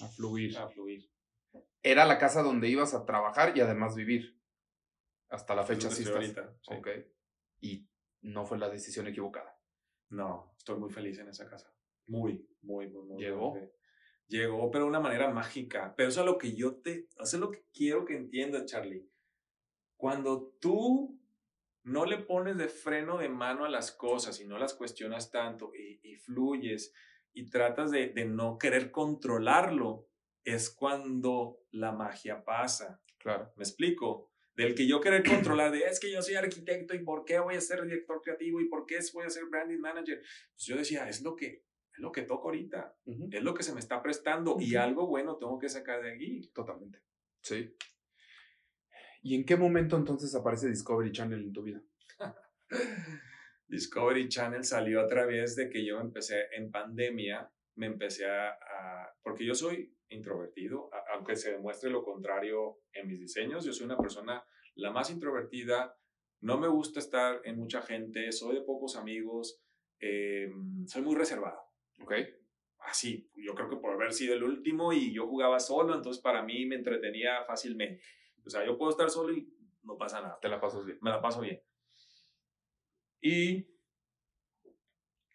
A fluir. A fluir. Era la casa donde ibas a trabajar y además vivir. Hasta la fecha sí Ahorita, sí. Ok. Y no fue la decisión equivocada. No, estoy muy feliz en esa casa. Muy, muy, muy, muy. ¿Llegó? llegó, pero de una manera mágica. Pero eso es lo que yo te, eso es lo que quiero que entiendas, Charlie. Cuando tú no le pones de freno de mano a las cosas y no las cuestionas tanto y, fluyes y tratas de, de, no querer controlarlo, es cuando la magia pasa. Claro. ¿Me explico? Del que yo querer controlar, de es que yo soy arquitecto y por qué voy a ser director creativo y por qué voy a ser branding manager. Pues yo decía, es lo que es lo que toco ahorita, es lo que se me está prestando y algo bueno tengo que sacar de aquí. Totalmente. Sí. ¿Y en qué momento entonces aparece Discovery Channel en tu vida? Discovery Channel salió a través de que yo empecé en pandemia, me empecé a, porque yo soy introvertido, aunque se demuestre lo contrario en mis diseños, yo soy una persona la más introvertida, no me gusta estar en mucha gente, soy de pocos amigos, em, soy muy reservado. Ok. Así, yo haber sido el último y yo jugaba solo, entonces para mí me entretenía fácilmente. O sea, yo puedo estar solo y no pasa nada. Te la pasas bien. Me la paso bien. Y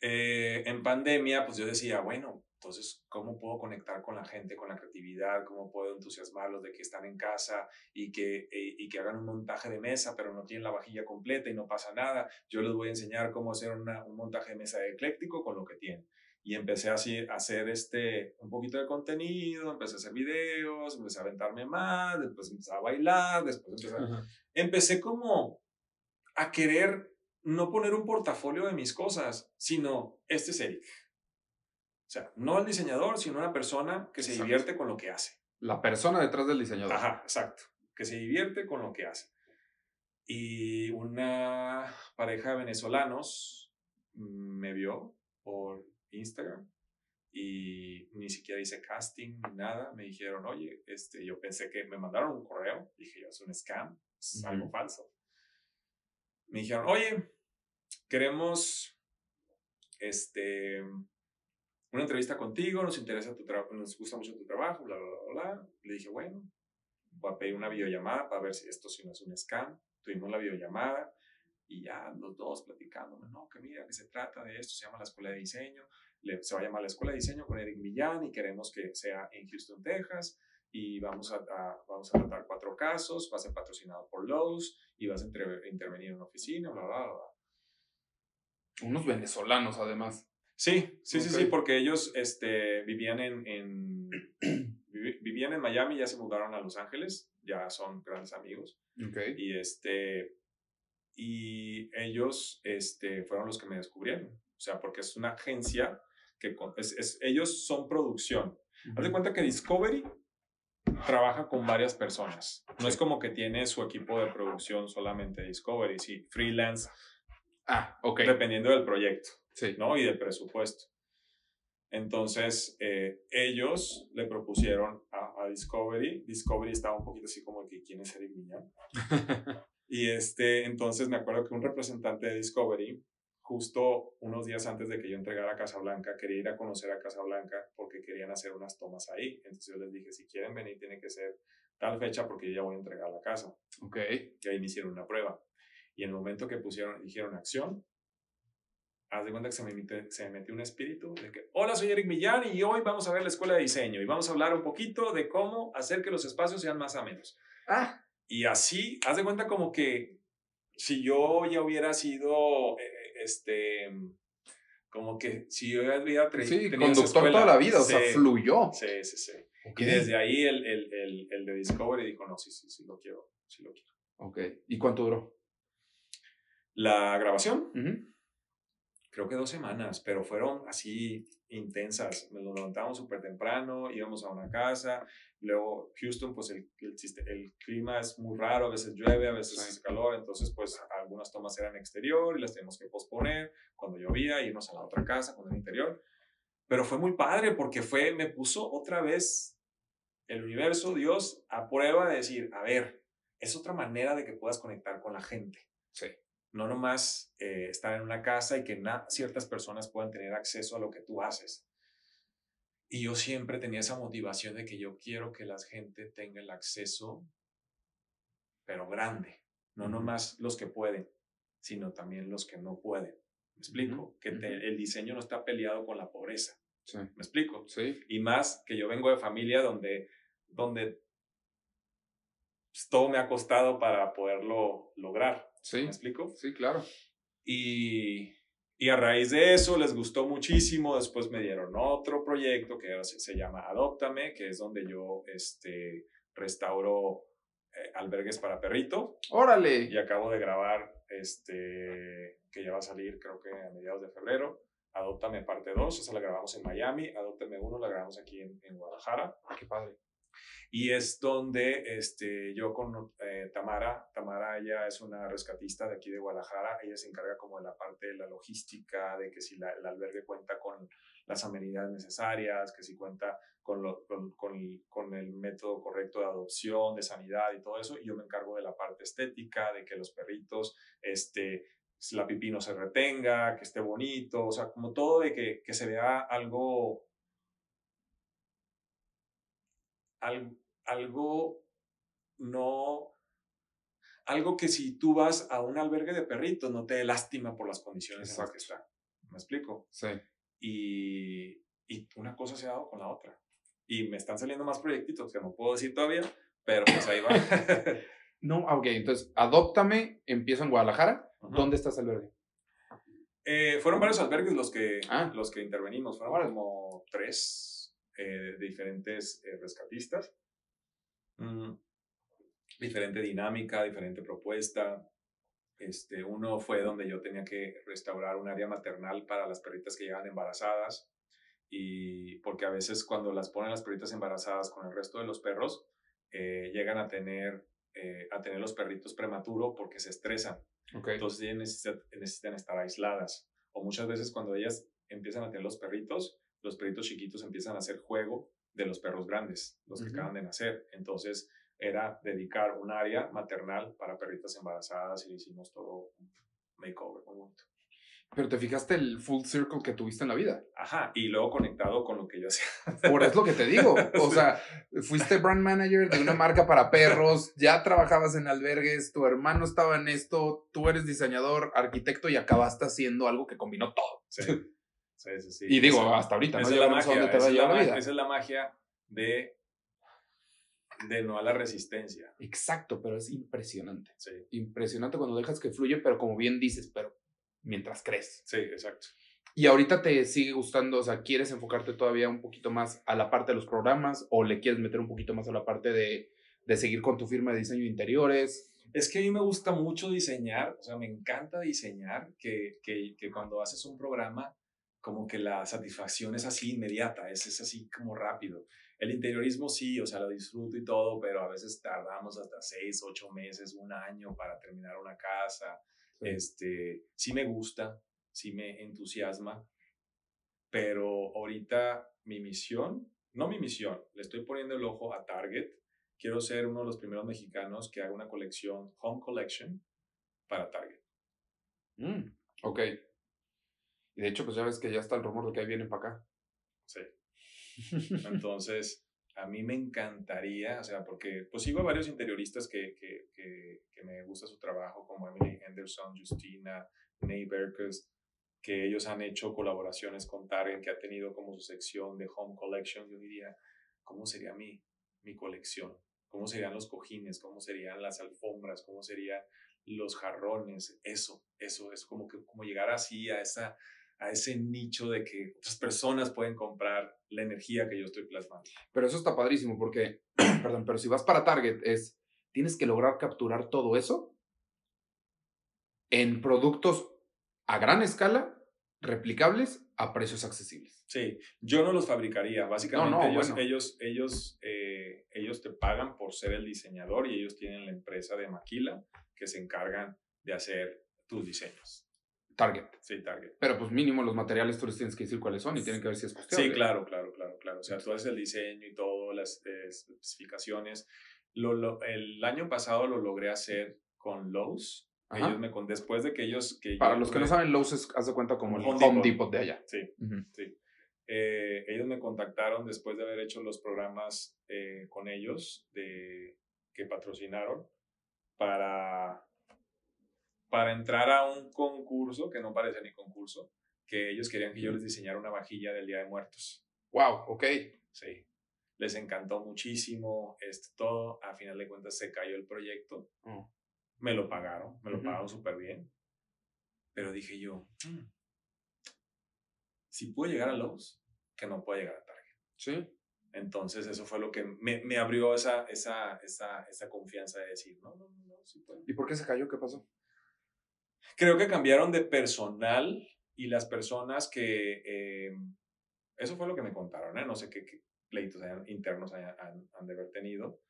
eh, en pandemia, pues yo decía, bueno, entonces, ¿cómo puedo conectar con la gente, con la creatividad? ¿Cómo puedo entusiasmarlos de que están en casa y que, eh, y que hagan un montaje de mesa, pero no tienen la vajilla completa y no pasa nada? Yo les voy a enseñar cómo hacer un montaje de mesa ecléctico con lo que tienen. Y empecé así a hacer este, un poquito de contenido, empecé a hacer videos, empecé a aventarme más, después empecé a bailar, después empecé a... Empecé como a querer no poner un portafolio de mis cosas, sino este es Eric o sea, no el diseñador, sino una persona que se divierte con lo que hace. La persona detrás del diseñador. Ajá, exacto. Que se divierte con lo que hace. Y una pareja de venezolanos me vio por Instagram y ni siquiera hice casting ni nada. Me dijeron, oye, este, yo pensé que me mandaron un correo. Dije, yo, es un scam, es algo falso. Me dijeron, oye, queremos este, una entrevista contigo, nos interesa tu trabajo, nos gusta mucho tu trabajo, bla, bla, bla, bla. Le dije, bueno, voy a pedir una videollamada para ver si esto sí no es un scam. Tuvimos la videollamada y ya los dos platicando, no, que mira, que se trata de esto, se llama la Escuela de Diseño, se va a llamar la Escuela de Diseño con Eric Millán y queremos que sea en Houston, Texas y vamos a, vamos a tratar cuatro casos, va a ser patrocinado por Lowe's y vas a intervenir en una oficina, bla, bla, bla. Unos venezolanos además. Sí, sí, sí, sí, porque ellos este, vivían en, en vivían en Miami, ya se mudaron a Los Ángeles, ya son grandes amigos. Okay. Y este y ellos este, fueron los que me descubrieron. O sea, porque es una agencia que es, ellos son producción. Haz de cuenta que Discovery trabaja con varias personas. No es como que tiene su equipo de producción solamente Discovery, sí, freelance. Ah, ok. Dependiendo del proyecto. ¿No? Y de presupuesto. Entonces, eh, ellos le propusieron a, Discovery. Discovery estaba un poquito así como que, ¿quién es Eric Miñán? y este, entonces me acuerdo que un representante de Discovery, justo unos días antes de que yo entregara a Casablanca, quería ir a conocer a Casablanca porque querían hacer unas tomas ahí. Entonces yo les dije, si quieren venir, tiene que ser tal fecha porque yo ya voy a entregar la casa. Ok. Y ahí me hicieron una prueba. Y en el momento que pusieron, dijeron acción, haz de cuenta que se me, metió, se me metió un espíritu de que, hola, soy Eric Millán y hoy vamos a ver la escuela de diseño y vamos a hablar un poquito de cómo hacer que los espacios sean más amenos. Ah. Y así, haz de cuenta como que si yo ya hubiera sido, eh, este, como que si yo hubiera Sí, conductor toda la vida, o sea, fluyó. Sí, sí, sí. Y desde ahí el, el, el, el, de Discovery dijo, no, sí, sí, sí, lo quiero, sí lo quiero. Ok. ¿Y cuánto duró? La grabación creo que dos semanas, pero fueron así intensas. Nos levantamos súper temprano, íbamos a una casa, luego Houston, pues el, el, el, clima es muy raro, a veces llueve, a veces hace calor, entonces pues algunas tomas eran exterior y las tenemos que posponer, cuando llovía, irnos a la otra casa con el interior. Pero fue muy padre porque fue, me puso otra vez el universo, Dios, a prueba de decir, a ver, es otra manera de que puedas conectar con la gente. Sí no nomás eh, estar en una casa y que ciertas personas puedan tener acceso a lo que tú haces. Y yo siempre tenía esa motivación de que yo quiero que la gente tenga el acceso, pero grande, no nomás los que pueden, sino también los que no pueden. ¿Me explico? Que el diseño no está peleado con la pobreza. Sí. ¿Me explico? Sí. Y más que yo vengo de familia donde, donde pues, todo me ha costado para poderlo lograr. Sí. ¿Me explico? Sí, claro. Y, y, a raíz de eso les gustó muchísimo. Después me dieron otro proyecto que se, llama Adóptame, que es donde yo este, restauro eh, albergues para perrito. ¡Órale! Y acabo de grabar, este, que ya va a salir creo que a mediados de febrero. Adóptame parte 2, esa la grabamos en Miami. Adóptame 1 la grabamos aquí en, en Guadalajara. ¡Qué padre! Y es donde este, yo con eh, Tamara, Tamara ella es una rescatista de aquí de Guadalajara, ella se encarga como de la parte de la logística, de que si la, el albergue cuenta con las amenidades necesarias, que si cuenta con, lo, con, con, el método correcto de adopción, de sanidad y todo eso, y yo me encargo de la parte estética, de que los perritos, este, la pipí no se retenga, que esté bonito, o sea, como todo de que, que se vea algo algo no, algo que si tú vas a un albergue de perritos no te dé lástima por las condiciones en las que está. ¿Me explico? Sí. Y, y una cosa se ha dado con la otra. Y me están saliendo más proyectitos que no puedo decir todavía, pero pues ahí va. no, ah, ok, entonces, adóptame, empiezo en Guadalajara. ¿Dónde estás albergue? Eh, fueron varios albergues los que, ah. los que intervenimos, fueron como tres eh, diferentes eh, rescatistas. Mm, diferente dinámica, diferente propuesta. Este, uno fue donde yo tenía que restaurar un área maternal para las perritas que llegan embarazadas y porque a veces cuando las ponen las perritas embarazadas con el resto de los perros, llegan a tener, a tener los perritos prematuro porque se estresan. Entonces ellas necesitan, necesitan, estar aisladas. O muchas veces cuando ellas empiezan a tener los perritos, los perritos chiquitos empiezan a hacer juego de los perros grandes, los que acaban de nacer. Entonces era dedicar un área maternal para perritas embarazadas y le hicimos todo un makeover. Pero te fijaste el full circle que tuviste en la vida. Ajá, y luego conectado con lo que yo hacía. Por eso lo que te digo. O sea, fuiste brand manager de una marca para perros, ya trabajabas en albergues, tu hermano estaba en esto, tú eres diseñador, arquitecto y acabaste haciendo algo que combinó todo. Sí, sí, sí. Y digo, hasta ahorita, ¿no? Esa es la magia, te la, la vida. Esa es la magia de, de no a la resistencia. Exacto, pero es impresionante. Sí. Impresionante cuando dejas que fluye, pero como bien dices, pero mientras crees. Sí, exacto. Y ahorita te sigue gustando, o sea, ¿quieres enfocarte todavía un poquito más a la parte de los programas o le quieres meter un poquito más a la parte de, de seguir con tu firma de diseño de interiores? Es que a mí me gusta mucho diseñar, o sea, me encanta diseñar, que, que, que cuando haces un programa, como que la satisfacción es así inmediata, es, es así como rápido. El interiorismo sí, o sea, lo disfruto y todo, pero a veces tardamos hasta seis, ocho meses, un año para terminar una casa este, sí me gusta, sí me entusiasma, pero ahorita mi misión, no mi misión, le estoy poniendo el ojo a Target. Quiero ser uno de los primeros mexicanos que haga una colección, Home Collection, para Target. Mm, ok. Y de hecho, pues ya ves que ya está el rumor de que ahí vienen para acá. Sí. Entonces, a mí me encantaría, o sea, porque pues sigo a varios interioristas que, que, que, que me gusta su trabajo, como Emily Henderson, Justina, Ney Berkus, que ellos han hecho colaboraciones con Target, que ha tenido como su sección de Home Collection. Yo diría, ¿cómo sería mi, mi colección? ¿Cómo serían los cojines? ¿Cómo serían las alfombras? ¿Cómo serían los jarrones? Eso, eso es como que como llegar así a esa a ese nicho de que otras personas pueden comprar la energía que yo estoy plasmando. Pero eso está padrísimo porque, perdón, pero si vas para Target es, tienes que lograr capturar todo eso en productos a gran escala, replicables, a precios accesibles. Sí, yo no los fabricaría. Básicamente ellos, ellos, ellos, eh, ellos te pagan por ser el diseñador y ellos tienen la empresa de maquila que se encargan de hacer tus diseños. Target. Sí, Target. Pero pues mínimo los materiales tú les tienes que decir cuáles son y tienen que ver si es costeable. Sí, claro, claro, claro, claro. O sea, tú haces el diseño y todo, las eh, especificaciones. Lo, el año pasado lo logré hacer con Lowe's. Ellos me con después de que ellos... Que Para los que no saben, Lowe's es, haz de cuenta como el Home, Depot. de allá. Sí, sí. Eh, ellos me contactaron después de haber hecho los programas eh, con ellos de, que patrocinaron para para entrar a un concurso, que no parece ni concurso, que ellos querían que yo les diseñara una vajilla del Día de Muertos. Wow, ok. Sí. Les encantó muchísimo esto todo. A final de cuentas se cayó el proyecto. Oh. Me lo pagaron, me lo pagaron súper bien. Pero dije yo, mm, si puedo llegar a Lowe's, que no puedo llegar a Target. Sí. Entonces eso fue lo que me, me abrió esa, esa, esa, esa confianza de decir, no, no, no, no, sí puedo. ¿Y por qué se cayó? ¿Qué pasó? Creo que cambiaron de personal y las personas que... Eh, eso fue lo que me contaron, ¿eh? No sé qué, pleitos internos han, han, de haber tenido,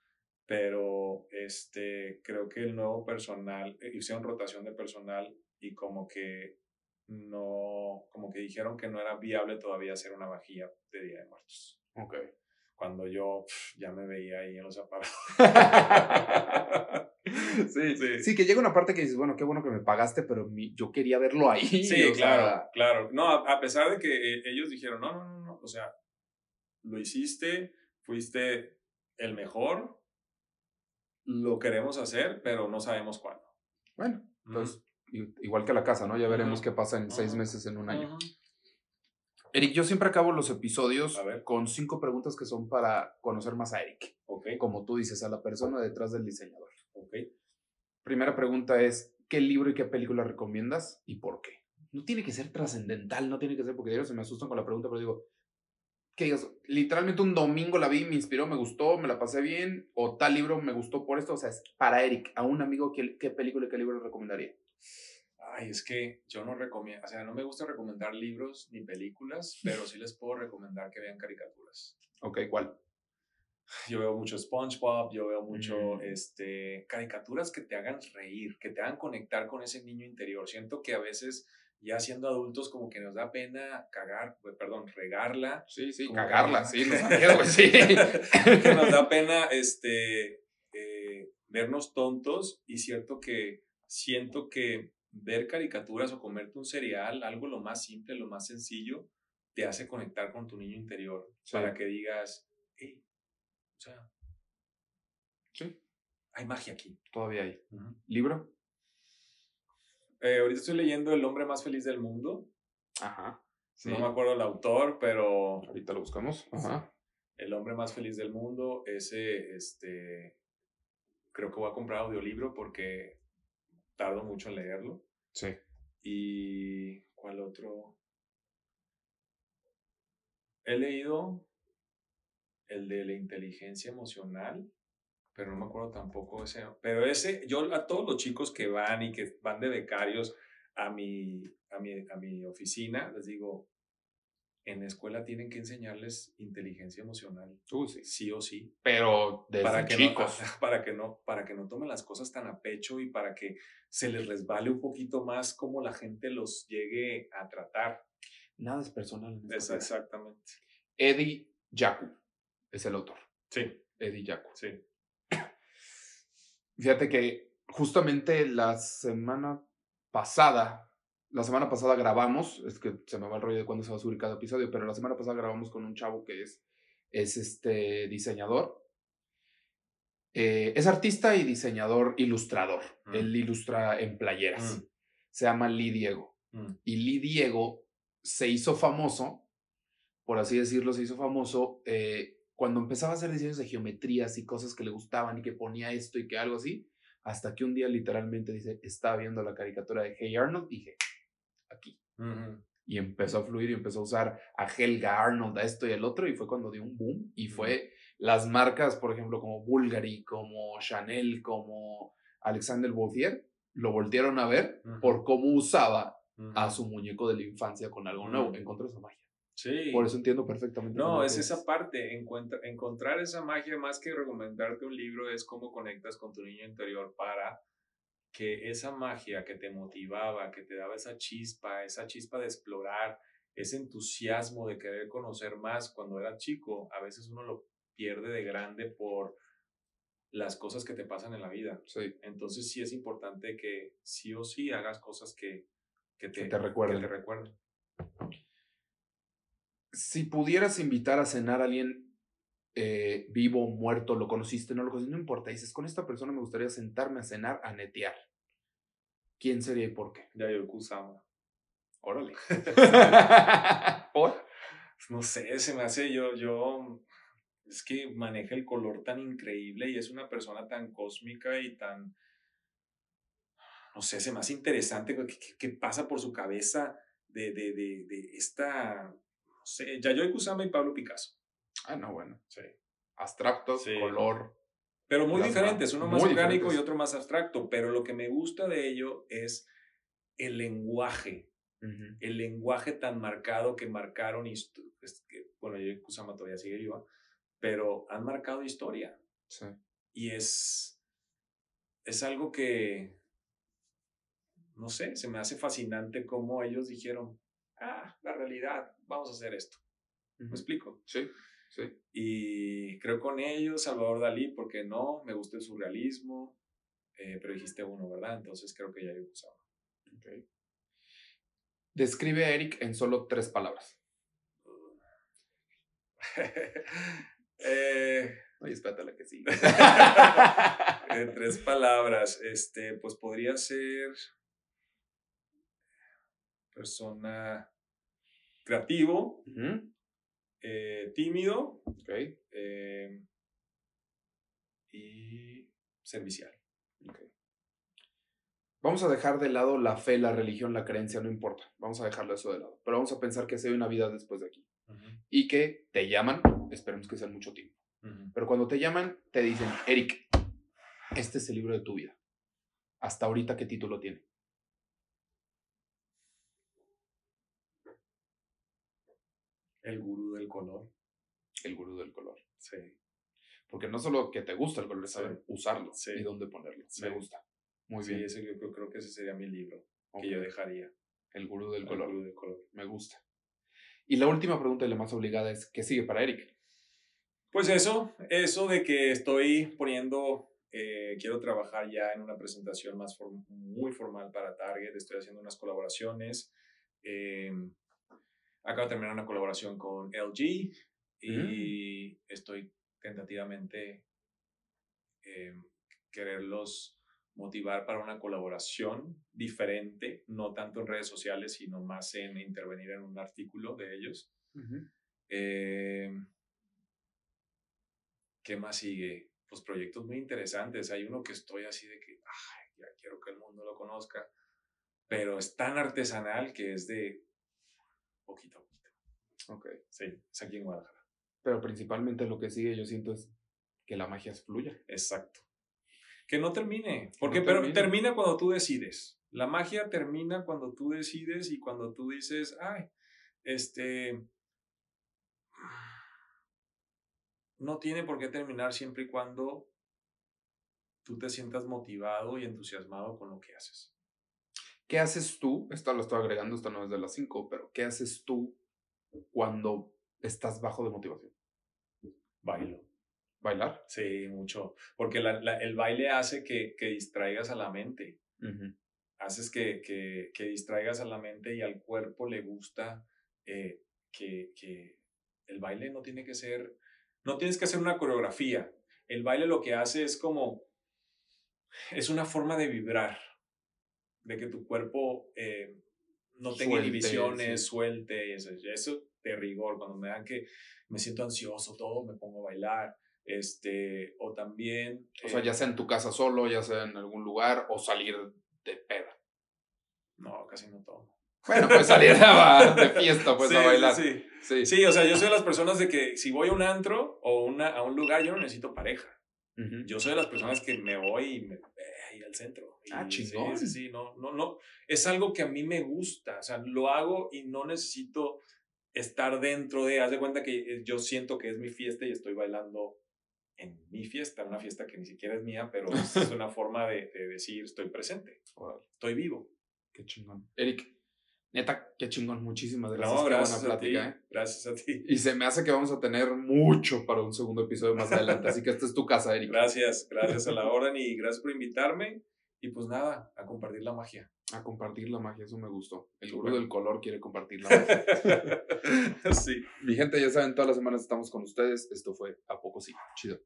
pero este, creo que el nuevo personal, eh, hicieron rotación de personal y como que no, como que dijeron que no era viable todavía hacer una vajilla de Día de Muertos. Ok. Cuando yo ya me veía ahí en los aparatos. sí, sí. Sí, que llega una parte que dices, bueno, qué bueno que me pagaste, pero yo quería verlo ahí. Sí, claro, claro. No, a, pesar de que eh, ellos dijeron, no, no, no, no, o sea, lo hiciste, fuiste el mejor, lo queremos hacer, pero no sabemos cuándo. Bueno, pues igual que la casa, ¿no? Ya veremos qué pasa en seis meses, en un año. Eric, yo siempre acabo los episodios con cinco preguntas que son para conocer más a Eric. Como tú dices, a la persona detrás del diseñador. Primera pregunta es, ¿qué libro y qué película recomiendas y por qué? No tiene que ser trascendental, no tiene que ser porque diario se me asustan con la pregunta, pero digo, que digas, literalmente un domingo la vi, me inspiró, me gustó, me la pasé bien, o tal libro me gustó por esto, o sea, es para Eric, a un amigo, ¿qué, qué película y qué libro recomendaría? Ay, es que yo no recomiendo, o sea, no me gusta recomendar libros ni películas, pero sí les puedo recomendar que vean caricaturas. Ok, ¿cuál? Yo veo mucho SpongeBob, yo veo mucho mm. este, caricaturas que te hagan reír, que te hagan conectar con ese niño interior. Siento que a veces ya siendo adultos como que nos da pena cagar, perdón, regarla. Sí, sí, cagarla, sí, nos sí. que nos da pena este, eh, vernos tontos y cierto que siento que ver caricaturas o comerte un cereal, algo lo más simple, lo más sencillo, te hace conectar con tu niño interior para que digas, o sea, sí. hay magia aquí. Todavía hay. ¿Libro? Eh, ahorita estoy leyendo El hombre más feliz del mundo. Ajá. No me acuerdo el autor, pero. Ahorita lo buscamos. Ajá. El hombre más feliz del mundo. Ese, este. Creo que voy a comprar audiolibro porque tardo mucho en leerlo. Sí. ¿Y cuál otro? He leído el de la inteligencia emocional pero no me acuerdo tampoco ese. Pero ese, yo a todos los chicos que van y que van de becarios a mi, a mi, a mi oficina, les digo, en la escuela tienen que enseñarles inteligencia emocional. Uh, sí. sí. o sí. Pero desde para que chicos. No, para, que no, para que no tomen las cosas tan a pecho y para que se les resbale un poquito más cómo la gente los llegue a tratar. Nada es personal. es, exactamente. Eddie Jaku es el autor. Sí. Eddie Jaku. Sí. Fíjate que justamente la semana pasada, la semana pasada grabamos, es que se me va el rollo de cuándo se va a subir cada episodio, pero la semana pasada grabamos con un chavo que es, es este diseñador. Eh, es artista y diseñador ilustrador. Mm. Él ilustra en playeras. Mm. Se llama Lee Diego. Mm. Y Lee Diego se hizo famoso, por así decirlo, se hizo famoso eh, cuando empezaba a hacer diseños de geometrías y cosas que le gustaban y que ponía esto y que algo así, hasta que un día literalmente dice, estaba viendo la caricatura de Hey Arnold, dije, aquí. Y empezó a fluir y empezó a usar a Helga Arnold, a esto y el otro, y fue cuando dio un boom. Y fue las marcas, por ejemplo, como Bulgari, como Chanel, como Alexander Bouthier, lo voltearon a ver por cómo usaba a su muñeco de la infancia con algo nuevo. Encontró esa magia. Sí. Por eso entiendo perfectamente. No, es, esa parte, encontrar esa magia más que recomendarte un libro es cómo conectas con tu niño interior para que esa magia que te motivaba, que te daba esa chispa, esa chispa de explorar, ese entusiasmo de querer conocer más cuando era chico, a veces uno lo pierde de grande por las cosas que te pasan en la vida. Sí. Entonces sí es importante que sí o sí hagas cosas que, que te, te recuerden. Que te recuerden si pudieras invitar a cenar a alguien eh, vivo, muerto, lo conociste, no lo conociste, no importa, dices, con esta persona me gustaría sentarme a cenar, a netear. ¿Quién sería y por qué? Yayo Kusama. Órale. ¿Por? No sé, se me hace yo, yo, es que maneja el color tan increíble y es una persona tan cósmica y tan, no sé, se me hace interesante qué, pasa por su cabeza de, de, de, de esta sé, Yayoi Kusama y Pablo Picasso. Ah, no, bueno. Sí. Abstracto, color. Pero muy diferentes, uno más orgánico y otro más abstracto. Pero lo que me gusta de ello es el lenguaje. El lenguaje tan marcado que marcaron, bueno, Yayoi Kusama todavía sigue viva, pero han marcado historia. Sí. Y es, es algo que, no sé, se me hace fascinante cómo ellos dijeron, ah, la realidad, vamos a hacer esto. ¿Me explico? Sí, sí. Y creo con ellos, Salvador Dalí, porque no, me gusta el surrealismo, eh, pero dijiste uno, ¿verdad? Entonces creo que ya he usado. Okay. Describe a Eric en solo tres palabras. Eh, Oye, espérate la que sí. en tres palabras, este, pues podría ser persona creativo, eh, tímido okay. eh, y servicial. Okay. Vamos a dejar de lado la fe, la religión, la creencia, no importa. Vamos a dejarlo eso de lado. Pero vamos a pensar que se hay una vida después de aquí. Uh -huh. Y que te llaman, esperemos que sea mucho tiempo. Uh -huh. Pero cuando te llaman, te dicen, Eric, este es el libro de tu vida. Hasta ahorita, ¿qué título tiene? El gurú del color. El gurú del color. Sí. Porque no solo que te gusta el color, es saber sí. usarlo sí. y dónde ponerlo. Sí. Me gusta. Muy sí, bien. Ese, yo creo, que ese sería mi libro okay. que yo dejaría. El gurú del el color. Gurú del color. Me gusta. Y la última pregunta y la más obligada es, ¿qué sigue para Eric? Pues eso, eso de que estoy poniendo, eh, quiero trabajar ya en una presentación más form muy formal para Target, estoy haciendo unas colaboraciones. Eh, acabo de terminar una colaboración con LG y mm. estoy tentativamente eh, quererlos motivar para una colaboración diferente, no tanto en redes sociales, sino más en intervenir en un artículo de ellos. Uh -huh. eh, ¿Qué más sigue? Pues proyectos muy interesantes. Hay uno que estoy así de que, ay, ya quiero que el mundo lo conozca, pero es tan artesanal que es de poquito a poquito. Ok. Sí, es aquí en Guadalajara. Pero principalmente lo que sigue yo siento es que la magia fluya. Exacto. Que no termine, porque no termine. pero termina cuando tú decides. La magia termina cuando tú decides y cuando tú dices, ay, este, no tiene por qué terminar siempre y cuando tú te sientas motivado y entusiasmado con lo que haces. ¿Qué haces tú? Esto lo estoy agregando, esto no es de las 5, pero ¿qué haces tú cuando estás bajo de motivación? Bailo. ¿Bailar? Sí, mucho. Porque la, la, el baile hace que, que, distraigas a la mente. Uh -huh. Haces que, que, que, distraigas a la mente y al cuerpo le gusta eh, que el baile no tiene que ser, no tienes que hacer una coreografía. El baile lo que hace es como, es una forma de vibrar, de que tu cuerpo eh, no tenga suelte, inhibiciones, sí. suelte, eso, eso de rigor. Cuando me dan que me siento ansioso, todo, me pongo a bailar este, o también... O sea, ya sea en tu casa solo, ya sea en algún lugar, o salir de peda. No, casi no tomo. Bueno, pues salir a, de fiesta, pues sí, a bailar. Sí. sí. Sí, o sea, yo soy de las personas de que si voy a un antro o una, a un lugar, yo no necesito pareja. Uh -huh. Yo soy de las personas que me voy y me eh, al centro. Y, ah, chingón. Sí, sí, sí, no, no, no. Es algo que a mí me gusta. O sea, lo hago y no necesito estar dentro de, haz de cuenta que yo siento que es mi fiesta y estoy bailando en mi fiesta, una fiesta que ni siquiera es mía, pero es una forma de, de decir estoy presente, estoy vivo. Qué chingón. Eric, neta, qué chingón, muchísimas gracias. No, gracias qué buena plática, a ti, ¿eh? gracias a ti. Y se me hace que vamos a tener mucho para un segundo episodio más adelante, así que esta es tu casa, Eric. Gracias, gracias a la orden y gracias por invitarme. Y pues nada, a compartir la magia. A compartir la magia, eso me gustó. El gurú del color quiere compartir la magia. sí. Mi gente, ya saben, todas las semanas estamos con ustedes. Esto fue A Poco Sí. Chido.